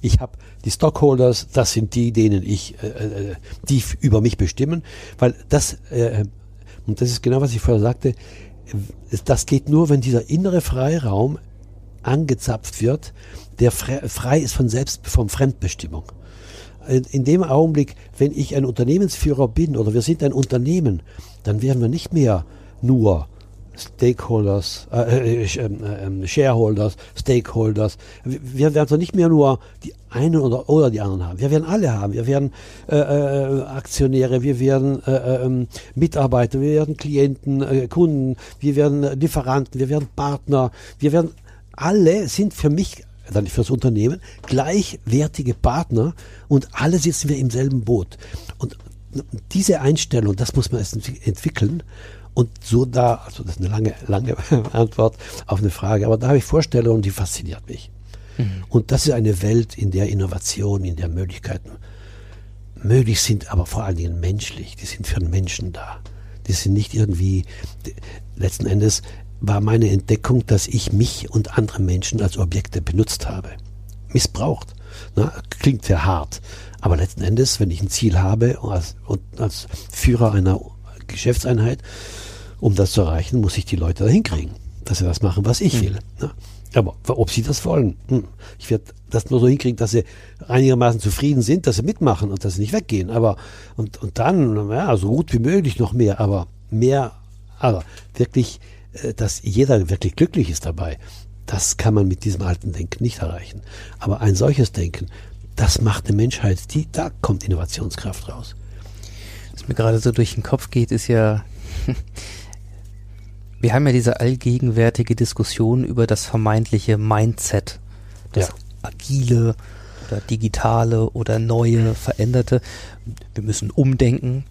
C: ich habe die Stockholders, das sind die, denen ich, äh, äh, die über mich bestimmen, weil das, äh, und das ist genau, was ich vorher sagte, das geht nur, wenn dieser innere Freiraum angezapft wird, der frei ist von Selbst, von Fremdbestimmung. In dem Augenblick, wenn ich ein Unternehmensführer bin oder wir sind ein Unternehmen, dann werden wir nicht mehr nur Stakeholders, äh, äh, äh, Shareholders, Stakeholders. Wir werden also nicht mehr nur die einen oder, oder die anderen haben. Wir werden alle haben. Wir werden äh, Aktionäre, wir werden äh, Mitarbeiter, wir werden Klienten, Kunden, wir werden Lieferanten, wir werden Partner, wir werden alle sind für mich, dann für das Unternehmen, gleichwertige Partner und alle sitzen wir im selben Boot. Und diese Einstellung, das muss man erst entwickeln. Und so da, also das ist eine lange, lange [laughs] Antwort auf eine Frage, aber da habe ich Vorstellungen, die fasziniert mich. Mhm. Und das ist eine Welt, in der Innovation, in der Möglichkeiten möglich sind, aber vor allen Dingen menschlich. Die sind für den Menschen da. Die sind nicht irgendwie, letzten Endes war meine Entdeckung, dass ich mich und andere Menschen als Objekte benutzt habe. Missbraucht. Na, klingt sehr hart. Aber letzten Endes, wenn ich ein Ziel habe und als, und als Führer einer Geschäftseinheit, um das zu erreichen, muss ich die Leute dahin kriegen, dass sie das machen, was ich mhm. will. Ne? Aber ob sie das wollen, hm. ich werde das nur so hinkriegen, dass sie einigermaßen zufrieden sind, dass sie mitmachen und dass sie nicht weggehen. Aber und, und dann, ja, so gut wie möglich noch mehr, aber mehr, aber wirklich, äh, dass jeder wirklich glücklich ist dabei, das kann man mit diesem alten Denken nicht erreichen. Aber ein solches Denken, das macht eine Menschheit, die, da kommt Innovationskraft raus.
B: Was mir gerade so durch den Kopf geht, ist ja, wir haben ja diese allgegenwärtige Diskussion über das vermeintliche Mindset, das ja. agile oder digitale oder neue, veränderte. Wir müssen umdenken.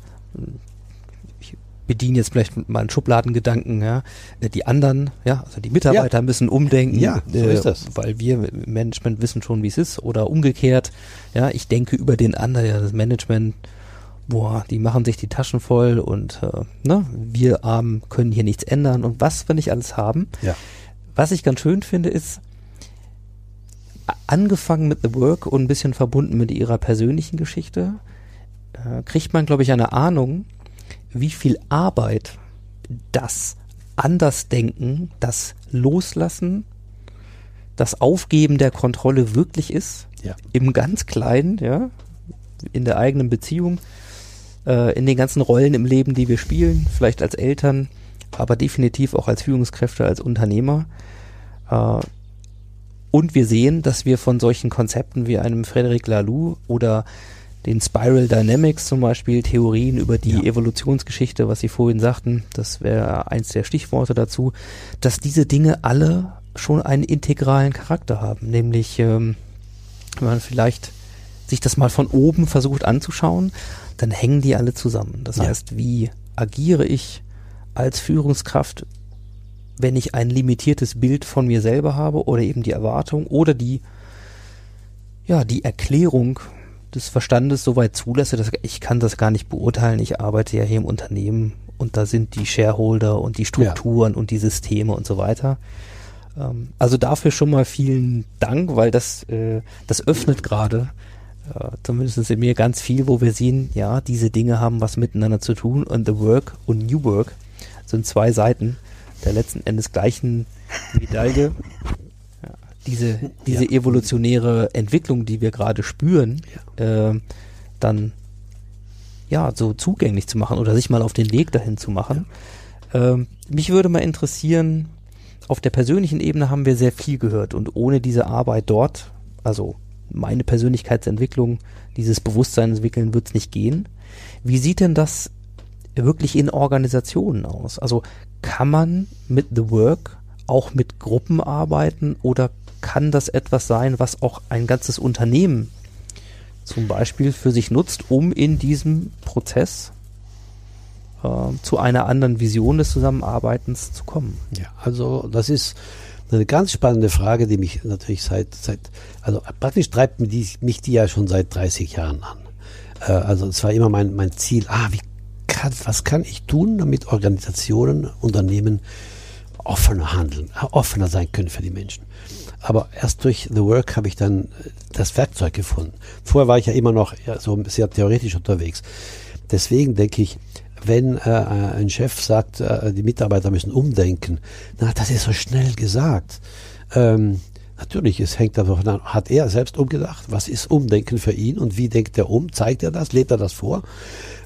B: Ich bediene jetzt vielleicht mal einen Schubladengedanken, ja. Die anderen, ja, also die Mitarbeiter ja. müssen umdenken,
C: ja, so äh, ist das.
B: weil wir im Management wissen schon, wie es ist, oder umgekehrt, ja, ich denke über den anderen, ja, das Management boah, die machen sich die Taschen voll und äh, ne, wir Armen können hier nichts ändern und was wir nicht alles haben.
C: Ja.
B: Was ich ganz schön finde, ist, angefangen mit The Work und ein bisschen verbunden mit ihrer persönlichen Geschichte, äh, kriegt man, glaube ich, eine Ahnung, wie viel Arbeit das Andersdenken, das Loslassen, das Aufgeben der Kontrolle wirklich ist.
C: Ja.
B: Im ganz Kleinen, ja, in der eigenen Beziehung, äh, in den ganzen Rollen im Leben, die wir spielen, vielleicht als Eltern, aber definitiv auch als Führungskräfte, als Unternehmer. Äh, und wir sehen, dass wir von solchen Konzepten wie einem Frederic Laloux oder den Spiral Dynamics zum Beispiel, Theorien über die
C: Ja.
B: Evolutionsgeschichte, was Sie vorhin sagten, das wäre eins der Stichworte dazu, dass diese Dinge alle schon einen integralen Charakter haben, nämlich ähm, wenn man vielleicht sich das mal von oben versucht anzuschauen, dann hängen die alle zusammen. Das
C: Ja.
B: heißt, wie agiere ich als Führungskraft, wenn ich ein limitiertes Bild von mir selber habe oder eben die Erwartung oder die, ja, die Erklärung des Verstandes soweit zulasse, dass ich kann das gar nicht beurteilen. Ich arbeite ja hier im Unternehmen und da sind die Shareholder und die Strukturen und die Systeme und so weiter. Ähm, also dafür schon mal vielen Dank, weil das, äh, das öffnet gerade äh, zumindest in mir ganz viel, wo wir sehen, ja, diese Dinge haben was miteinander zu tun und The Work und New Work sind zwei Seiten der letzten Endes gleichen Medaille. Ja, diese diese
C: Ja.
B: evolutionäre Entwicklung, die wir gerade spüren, äh, dann ja so zugänglich zu machen oder sich mal auf den Weg dahin zu machen. Ähm, mich würde mal interessieren, auf der persönlichen Ebene haben wir sehr viel gehört und ohne diese Arbeit dort, also meine Persönlichkeitsentwicklung, dieses Bewusstsein entwickeln, wird es nicht gehen. Wie sieht denn das wirklich in Organisationen aus? Also kann man mit The Work auch mit Gruppen arbeiten oder kann das etwas sein, was auch ein ganzes Unternehmen zum Beispiel für sich nutzt, um in diesem Prozess äh, zu einer anderen Vision des Zusammenarbeitens zu kommen?
C: Ja, also das ist eine ganz spannende Frage, die mich natürlich seit, seit also praktisch treibt mich die, mich die ja schon seit 30 Jahren an. Äh, also es war immer mein, mein Ziel, ah, wie kann, was kann ich tun, damit Organisationen, Unternehmen offener handeln, äh, offener sein können für die Menschen. Aber erst durch The Work habe ich dann äh, das Werkzeug gefunden. Vorher war ich ja immer noch so sehr theoretisch unterwegs. Deswegen denke ich, wenn äh, ein Chef sagt, äh, die Mitarbeiter müssen umdenken, na, das ist so schnell gesagt. Ähm, natürlich, es hängt davon an, hat er selbst umgedacht? Was ist Umdenken für ihn und wie denkt er um? Zeigt er das? Lebt er das vor?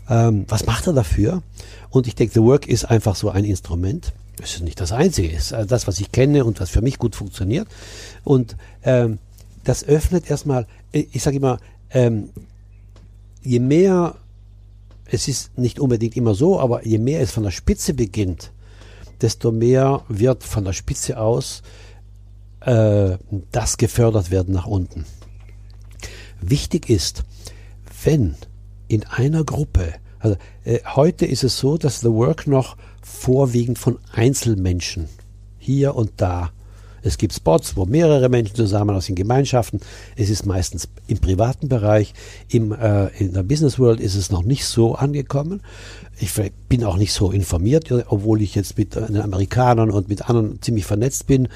C: Ähm, was macht er dafür? Und ich denke, The Work ist einfach so ein Instrument. Es ist nicht das Einzige, es ist äh, das, was ich kenne und was für mich gut funktioniert. Und ähm, das öffnet erstmal, ich sage immer, ähm, je mehr, es ist nicht unbedingt immer so, aber je mehr es von der Spitze beginnt, desto mehr wird von der Spitze aus äh, das gefördert werden nach unten. Wichtig ist, wenn in einer Gruppe, also äh, heute ist es so, dass The Work noch vorwiegend von Einzelmenschen hier und da. Es gibt Spots, wo mehrere Menschen zusammen aus den Gemeinschaften. Es ist meistens im privaten Bereich. Im, äh, in der Business World ist es noch nicht so angekommen. Ich bin auch nicht so informiert, obwohl ich jetzt mit den Amerikanern und mit anderen ziemlich vernetzt bin.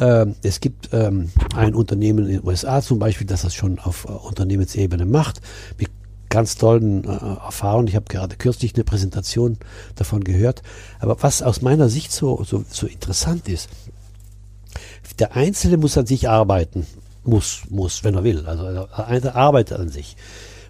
C: Ähm, es gibt ähm, ein Unternehmen in den USA zum Beispiel, das das schon auf äh, Unternehmensebene macht, mit ganz tollen äh, Erfahrungen. Ich habe gerade kürzlich eine Präsentation davon gehört. Aber was aus meiner Sicht so, so, so interessant ist, der Einzelne muss an sich arbeiten. Muss, muss, wenn er will. Also er arbeitet an sich.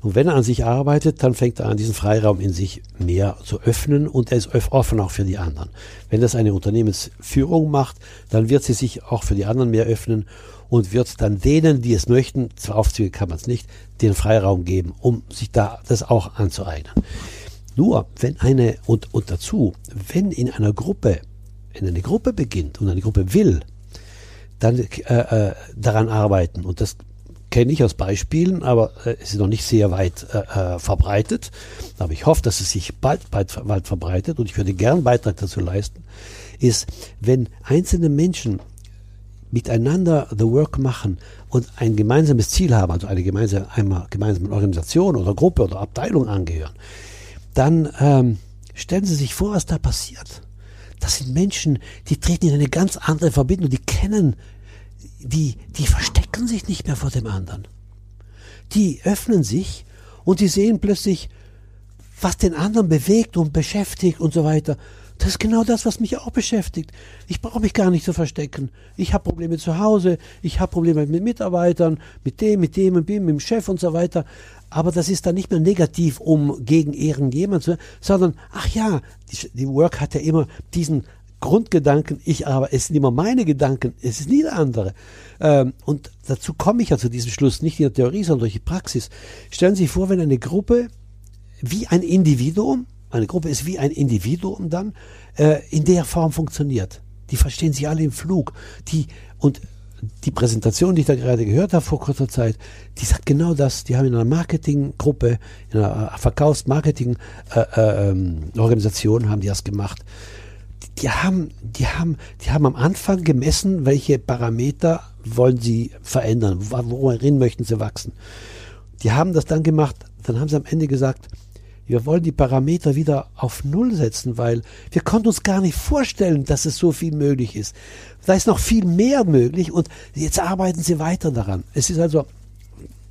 C: Und wenn er an sich arbeitet, dann fängt er an, diesen Freiraum in sich mehr zu öffnen und er ist offen auch für die anderen. Wenn das eine Unternehmensführung macht, dann wird sie sich auch für die anderen mehr öffnen und wird dann denen, die es möchten, zwar aufzüge kann man es nicht, den Freiraum geben, um sich da das auch anzueignen. Nur, wenn eine, und, und dazu, wenn in einer Gruppe, wenn eine Gruppe beginnt und eine Gruppe will, dann äh, äh, daran arbeiten. Und das kenne ich aus Beispielen, aber äh, ist noch nicht sehr weit äh, verbreitet. Aber ich hoffe, dass es sich bald, bald, bald verbreitet und ich würde gern Beitrag dazu leisten, ist, wenn einzelne Menschen miteinander the work machen und ein gemeinsames Ziel haben, also eine gemeinsame, einmal gemeinsame Organisation oder Gruppe oder Abteilung angehören, dann ähm, stellen Sie sich vor, was da passiert. Das sind Menschen, die treten in eine ganz andere Verbindung, die kennen, die, die verstecken sich nicht mehr vor dem anderen. Die öffnen sich und die sehen plötzlich, was den anderen bewegt und beschäftigt und so weiter. Das ist genau das, was mich auch beschäftigt. Ich brauche mich gar nicht zu verstecken. Ich habe Probleme zu Hause, ich habe Probleme mit Mitarbeitern, mit dem, mit dem und dem, mit dem Chef und so weiter. Aber das ist dann nicht mehr negativ, um gegen irgendjemand zu, sondern, ach ja, die, die Work hat ja immer diesen Grundgedanken, ich aber, es sind immer meine Gedanken, es ist nie der andere. Ähm, und dazu komme ich ja zu diesem Schluss, nicht in der Theorie, sondern durch die Praxis. Stellen Sie sich vor, wenn eine Gruppe wie ein Individuum, eine Gruppe ist wie ein Individuum dann, äh, in der Form funktioniert. Die verstehen sich alle im Flug. Die, und die Präsentation, die ich da gerade gehört habe vor kurzer Zeit, die sagt genau das. Die haben in einer Marketinggruppe, in einer Verkaufs-Marketing-Organisation äh, ähm, haben die das gemacht. Die, haben, die haben, die haben am Anfang gemessen, welche Parameter wollen sie verändern, worin möchten sie wachsen. Die haben das dann gemacht, dann haben sie am Ende gesagt, wir wollen die Parameter wieder auf Null setzen, weil wir konnten uns gar nicht vorstellen, dass es so viel möglich ist. Da ist noch viel mehr möglich und jetzt arbeiten sie weiter daran. Es ist also,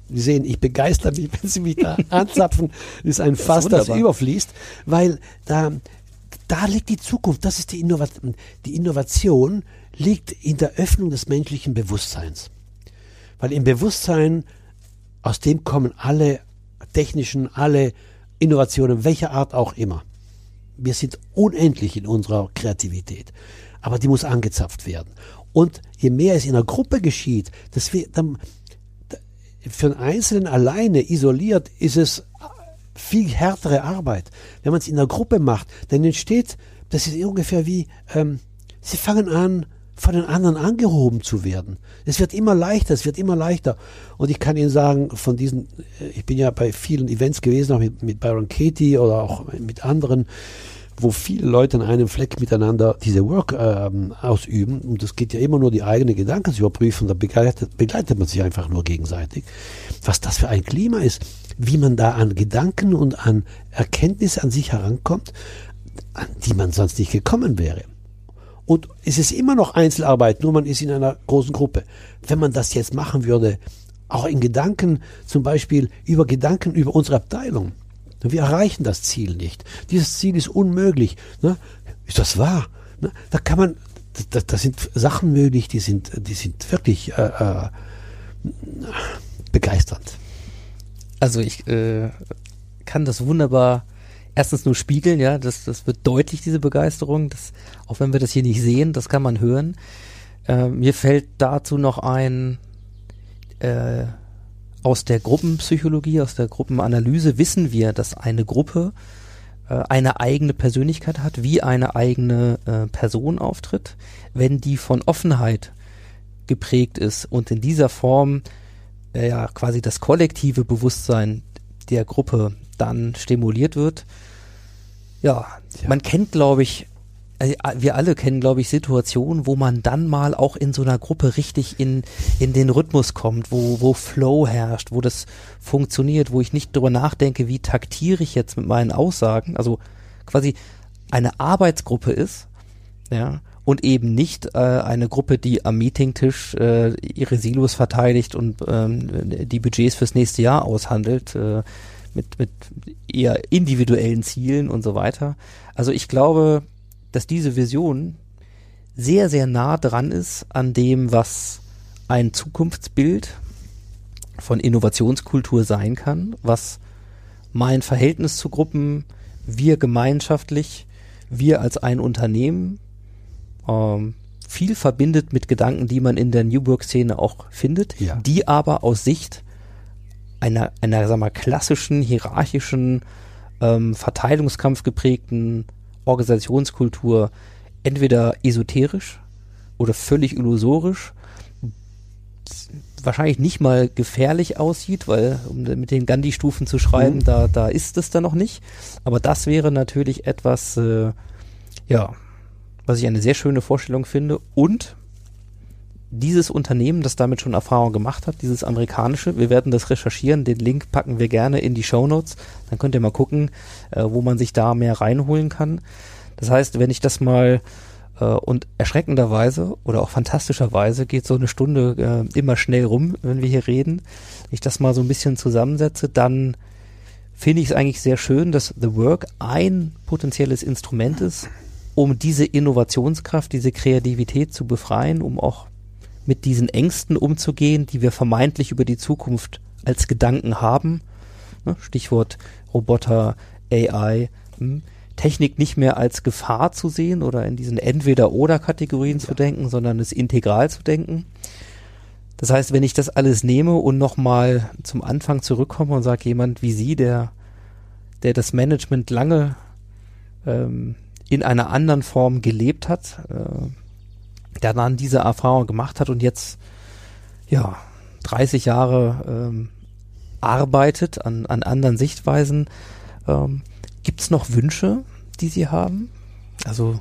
C: Sie sehen, ich begeister mich, [laughs] wenn Sie mich da [laughs] anzapfen, ist ein Fass, das, das überfließt, weil da, da liegt die Zukunft, das ist die Innovation. Die Innovation liegt in der Öffnung des menschlichen Bewusstseins. Weil im Bewusstsein, aus dem kommen alle technischen, alle Innovationen, welcher Art auch immer. Wir sind unendlich in unserer Kreativität, aber die muss angezapft werden. Und je mehr es in einer Gruppe geschieht, das wir, dann, für einen Einzelnen alleine isoliert ist es viel härtere Arbeit. Wenn man es in einer Gruppe macht, dann entsteht, das ist ungefähr wie, ähm, sie fangen an, von den anderen angehoben zu werden. Es wird immer leichter, es wird immer leichter. Und ich kann Ihnen sagen, von diesen, äh, ich bin ja bei vielen Events gewesen, auch mit, mit Byron Katie oder auch mit anderen, wo viele Leute an einem Fleck miteinander diese Work ähm, ausüben. Und es geht ja immer nur die eigene Gedanken zu überprüfen, da begleitet, begleitet man sich einfach nur gegenseitig. Was das für ein Klima ist, wie man da an Gedanken und an Erkenntnisse an sich herankommt, an die man sonst nicht gekommen wäre. Und es ist immer noch Einzelarbeit, nur man ist in einer großen Gruppe. Wenn man das jetzt machen würde, auch in Gedanken, zum Beispiel über Gedanken über unsere Abteilung, wir erreichen das Ziel nicht. Dieses Ziel ist unmöglich. Ne? Ist das wahr? Ne? Da kann man, da, sind Sachen möglich, die sind, die sind wirklich äh, äh, begeisternd.
B: Also ich äh, kann das wunderbar erstens nur spiegeln, ja, das, das wird deutlich, diese Begeisterung, das, auch wenn wir das hier nicht sehen, das kann man hören. Äh, mir fällt dazu noch ein, äh, aus der Gruppenpsychologie, aus der Gruppenanalyse wissen wir, dass eine Gruppe äh, eine eigene Persönlichkeit hat, wie eine eigene äh, Person auftritt, wenn die von Offenheit geprägt ist und in dieser Form äh, ja quasi das kollektive Bewusstsein der Gruppe dann stimuliert wird. Ja, ja. man kennt, glaube ich, also wir alle kennen, glaube ich, Situationen, wo man dann mal auch in so einer Gruppe richtig in, in den Rhythmus kommt, wo, wo Flow herrscht, wo das funktioniert, wo ich nicht drüber nachdenke, wie taktiere ich jetzt mit meinen Aussagen, also quasi eine Arbeitsgruppe ist, ja, und eben nicht äh, eine Gruppe, die am Meetingtisch äh, ihre Silos verteidigt und ähm, die Budgets fürs nächste Jahr aushandelt. Äh, mit, mit eher individuellen Zielen und so weiter. Also ich glaube, dass diese Vision sehr, sehr nah dran ist an dem, was ein Zukunftsbild von Innovationskultur sein kann, was mein Verhältnis zu Gruppen, wir gemeinschaftlich, wir als ein Unternehmen, ähm, viel verbindet mit Gedanken, die man in der New Work-Szene auch findet, ja. die aber aus Sicht einer, einer sag mal, klassischen, hierarchischen, ähm, Verteilungskampf geprägten Organisationskultur entweder esoterisch oder völlig illusorisch, wahrscheinlich nicht mal gefährlich aussieht, weil um mit den Gandhi-Stufen zu schreiben, mhm. da, da ist es dann noch nicht. Aber das wäre natürlich etwas, äh, ja, was ich eine sehr schöne Vorstellung finde und dieses Unternehmen, das damit schon Erfahrung gemacht hat, dieses amerikanische, wir werden das recherchieren, den Link packen wir gerne in die Show Notes, dann könnt ihr mal gucken, äh, wo man sich da mehr reinholen kann. Das heißt, wenn ich das mal äh, und erschreckenderweise oder auch fantastischerweise geht so eine Stunde äh, immer schnell rum, wenn wir hier reden. Ich das mal so ein bisschen zusammensetze, dann finde ich es eigentlich sehr schön, dass The Work ein potenzielles Instrument ist, um diese Innovationskraft, diese Kreativität zu befreien, um auch mit diesen Ängsten umzugehen, die wir vermeintlich über die Zukunft als Gedanken haben. Ne, Stichwort Roboter, AI, hm, Technik nicht mehr als Gefahr zu sehen oder in diesen Entweder-Oder-Kategorien ja. zu denken, sondern es integral zu denken. Das heißt, wenn ich das alles nehme und nochmal zum Anfang zurückkomme und sage, jemand wie Sie, der, der das Management lange ähm, in einer anderen Form gelebt hat, äh, der dann diese Erfahrung gemacht hat und jetzt ja 30 Jahre ähm, arbeitet an, an anderen Sichtweisen, ähm, Gibt es noch Wünsche, die Sie haben? Also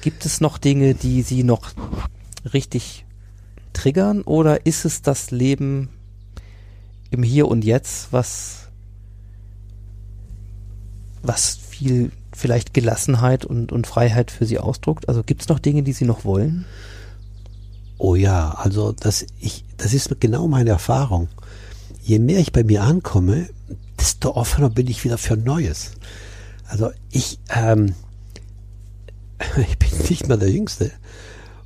B: gibt es noch Dinge, die Sie noch richtig triggern oder ist es das Leben im Hier und Jetzt, was, was viel vielleicht Gelassenheit und, und Freiheit für Sie ausdruckt? Also gibt es noch Dinge, die Sie noch wollen?
C: Oh ja, also das, ich, das ist genau meine Erfahrung. Je mehr ich bei mir ankomme, desto offener bin ich wieder für Neues. Also ich, ähm, [laughs] ich bin nicht mehr der Jüngste.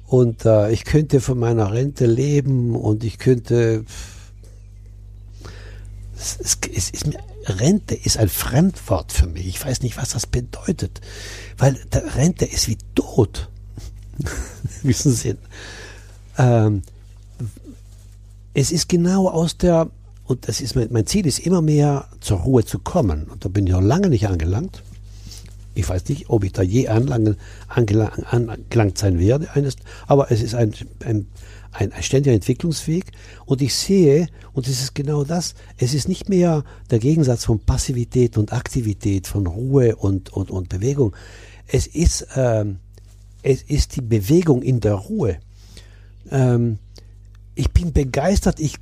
C: Und äh, ich könnte von meiner Rente leben und ich könnte. Es, es, es ist mir, Rente ist ein Fremdwort für mich. Ich weiß nicht, was das bedeutet. Weil Rente ist wie tot. [laughs] Wissen Sie? Ähm, es ist genau aus der, und das ist mein, mein Ziel ist immer mehr zur Ruhe zu kommen. Und da bin ich noch lange nicht angelangt. Ich weiß nicht, ob ich da je angelangt, angelangt sein werde, eines, aber es ist ein, ein, ein, ein ständiger Entwicklungsweg und ich sehe, und es ist genau das, es ist nicht mehr der Gegensatz von Passivität und Aktivität, von Ruhe und, und, und Bewegung. Es ist, ähm, es ist die Bewegung in der Ruhe. Ähm, ich bin begeistert, ich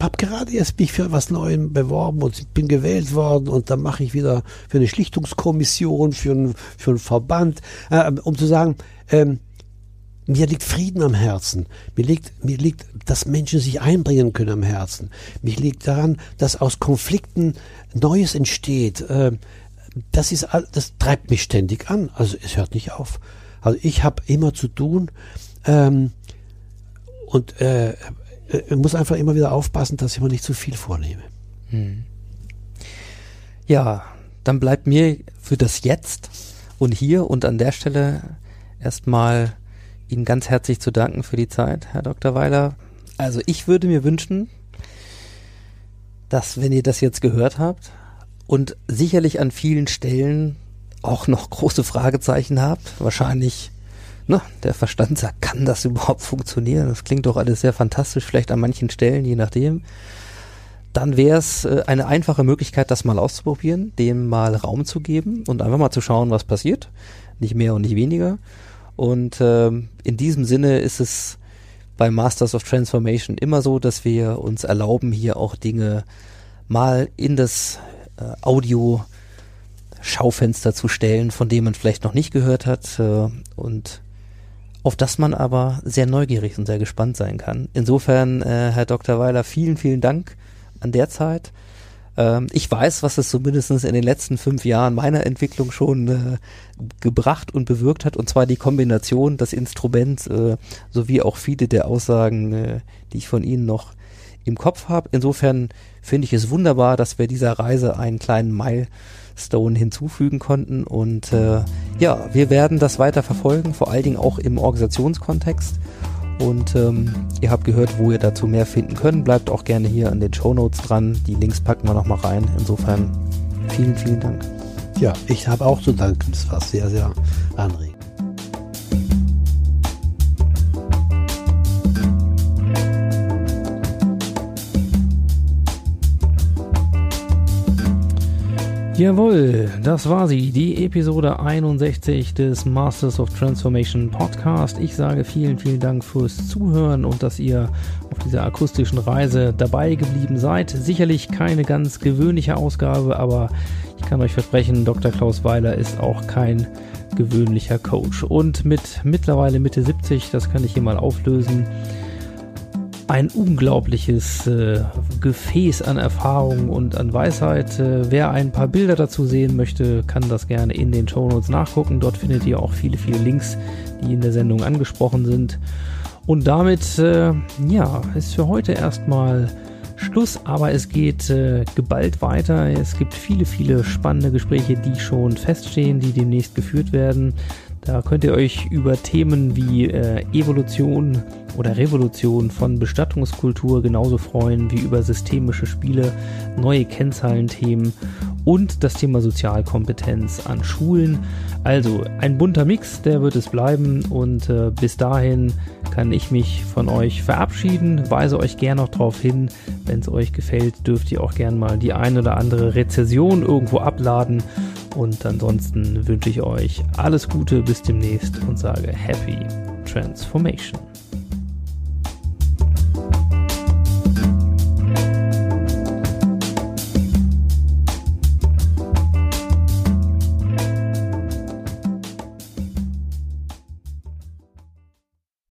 C: habe gerade erst mich für was Neuem beworben und bin gewählt worden und dann mache ich wieder für eine Schlichtungskommission, für, ein, für einen Verband, äh, um zu sagen, ähm, mir liegt Frieden am Herzen. Mir liegt, mir liegt, dass Menschen sich einbringen können am Herzen. Mir liegt daran, dass aus Konflikten Neues entsteht. Ähm, das ist, das treibt mich ständig an. Also es hört nicht auf. Also ich habe immer zu tun ähm, und äh, äh, muss einfach immer wieder aufpassen, dass ich mir nicht zu viel vornehme. Hm.
B: Ja, dann bleibt mir für das Jetzt und hier und an der Stelle erstmal Ihnen ganz herzlich zu danken für die Zeit, Herr Dr. Weiler. Also ich würde mir wünschen, dass wenn ihr das jetzt gehört habt und sicherlich an vielen Stellen auch noch große Fragezeichen habt, wahrscheinlich ne, der Verstand sagt, kann das überhaupt funktionieren? Das klingt doch alles sehr fantastisch, vielleicht an manchen Stellen, je nachdem. Dann wäre es äh, eine einfache Möglichkeit, das mal auszuprobieren, dem mal Raum zu geben und einfach mal zu schauen, was passiert. Nicht mehr und nicht weniger. Und ähm, in diesem Sinne ist es bei Masters of Transformation immer so, dass wir uns erlauben, hier auch Dinge mal in das äh, Audio Schaufenster zu stellen, von dem man vielleicht noch nicht gehört hat äh, und auf das man aber sehr neugierig und sehr gespannt sein kann. Insofern, äh, Herr Dr. Weiler, vielen, vielen Dank an der Zeit. Ähm, ich weiß, was es zumindest in den letzten fünf Jahren meiner Entwicklung schon äh, gebracht und bewirkt hat, und zwar die Kombination, das Instrument äh, sowie auch viele der Aussagen, äh, die ich von Ihnen noch im Kopf habe. Insofern finde ich es wunderbar, dass wir dieser Reise einen kleinen Mile Stone hinzufügen konnten. Und äh, ja, wir werden das weiter verfolgen, vor allen Dingen auch im Organisationskontext. Und ähm, ihr habt gehört, wo ihr dazu mehr finden könnt. Bleibt auch gerne hier an den Show Notes dran. Die Links packen wir nochmal rein. Insofern vielen, vielen Dank.
C: Ja, ich habe auch zu danken. Das war sehr, sehr anregend.
B: Jawohl, das war sie, die Episode 61 des Masters of Transformation Podcast. Ich sage vielen, vielen Dank fürs Zuhören und dass ihr auf dieser akustischen Reise dabei geblieben seid. Sicherlich keine ganz gewöhnliche Ausgabe, aber ich kann euch versprechen, Dr. Klaus Weiler ist auch kein gewöhnlicher Coach. Und mit mittlerweile Mitte 70, das kann ich hier mal auflösen, ein unglaubliches äh, Gefäß an Erfahrung und an Weisheit. Äh, wer ein paar Bilder dazu sehen möchte, kann das gerne in den Show Notes nachgucken. Dort findet ihr auch viele, viele Links, die in der Sendung angesprochen sind. Und damit, äh, ja, ist für heute erstmal Schluss, aber es geht äh, geballt weiter. Es gibt viele, viele spannende Gespräche, die schon feststehen, die demnächst geführt werden. Da könnt ihr euch über Themen wie äh, Evolution oder Revolution von Bestattungskultur genauso freuen wie über systemische Spiele, neue Kennzahlenthemen und das Thema Sozialkompetenz an Schulen. Also ein bunter Mix, der wird es bleiben und äh, bis dahin kann ich mich von euch verabschieden, weise euch gerne noch darauf hin, wenn es euch gefällt, dürft ihr auch gerne mal die ein oder andere Rezession irgendwo abladen und ansonsten wünsche ich euch alles Gute bis demnächst und sage Happy Transformation.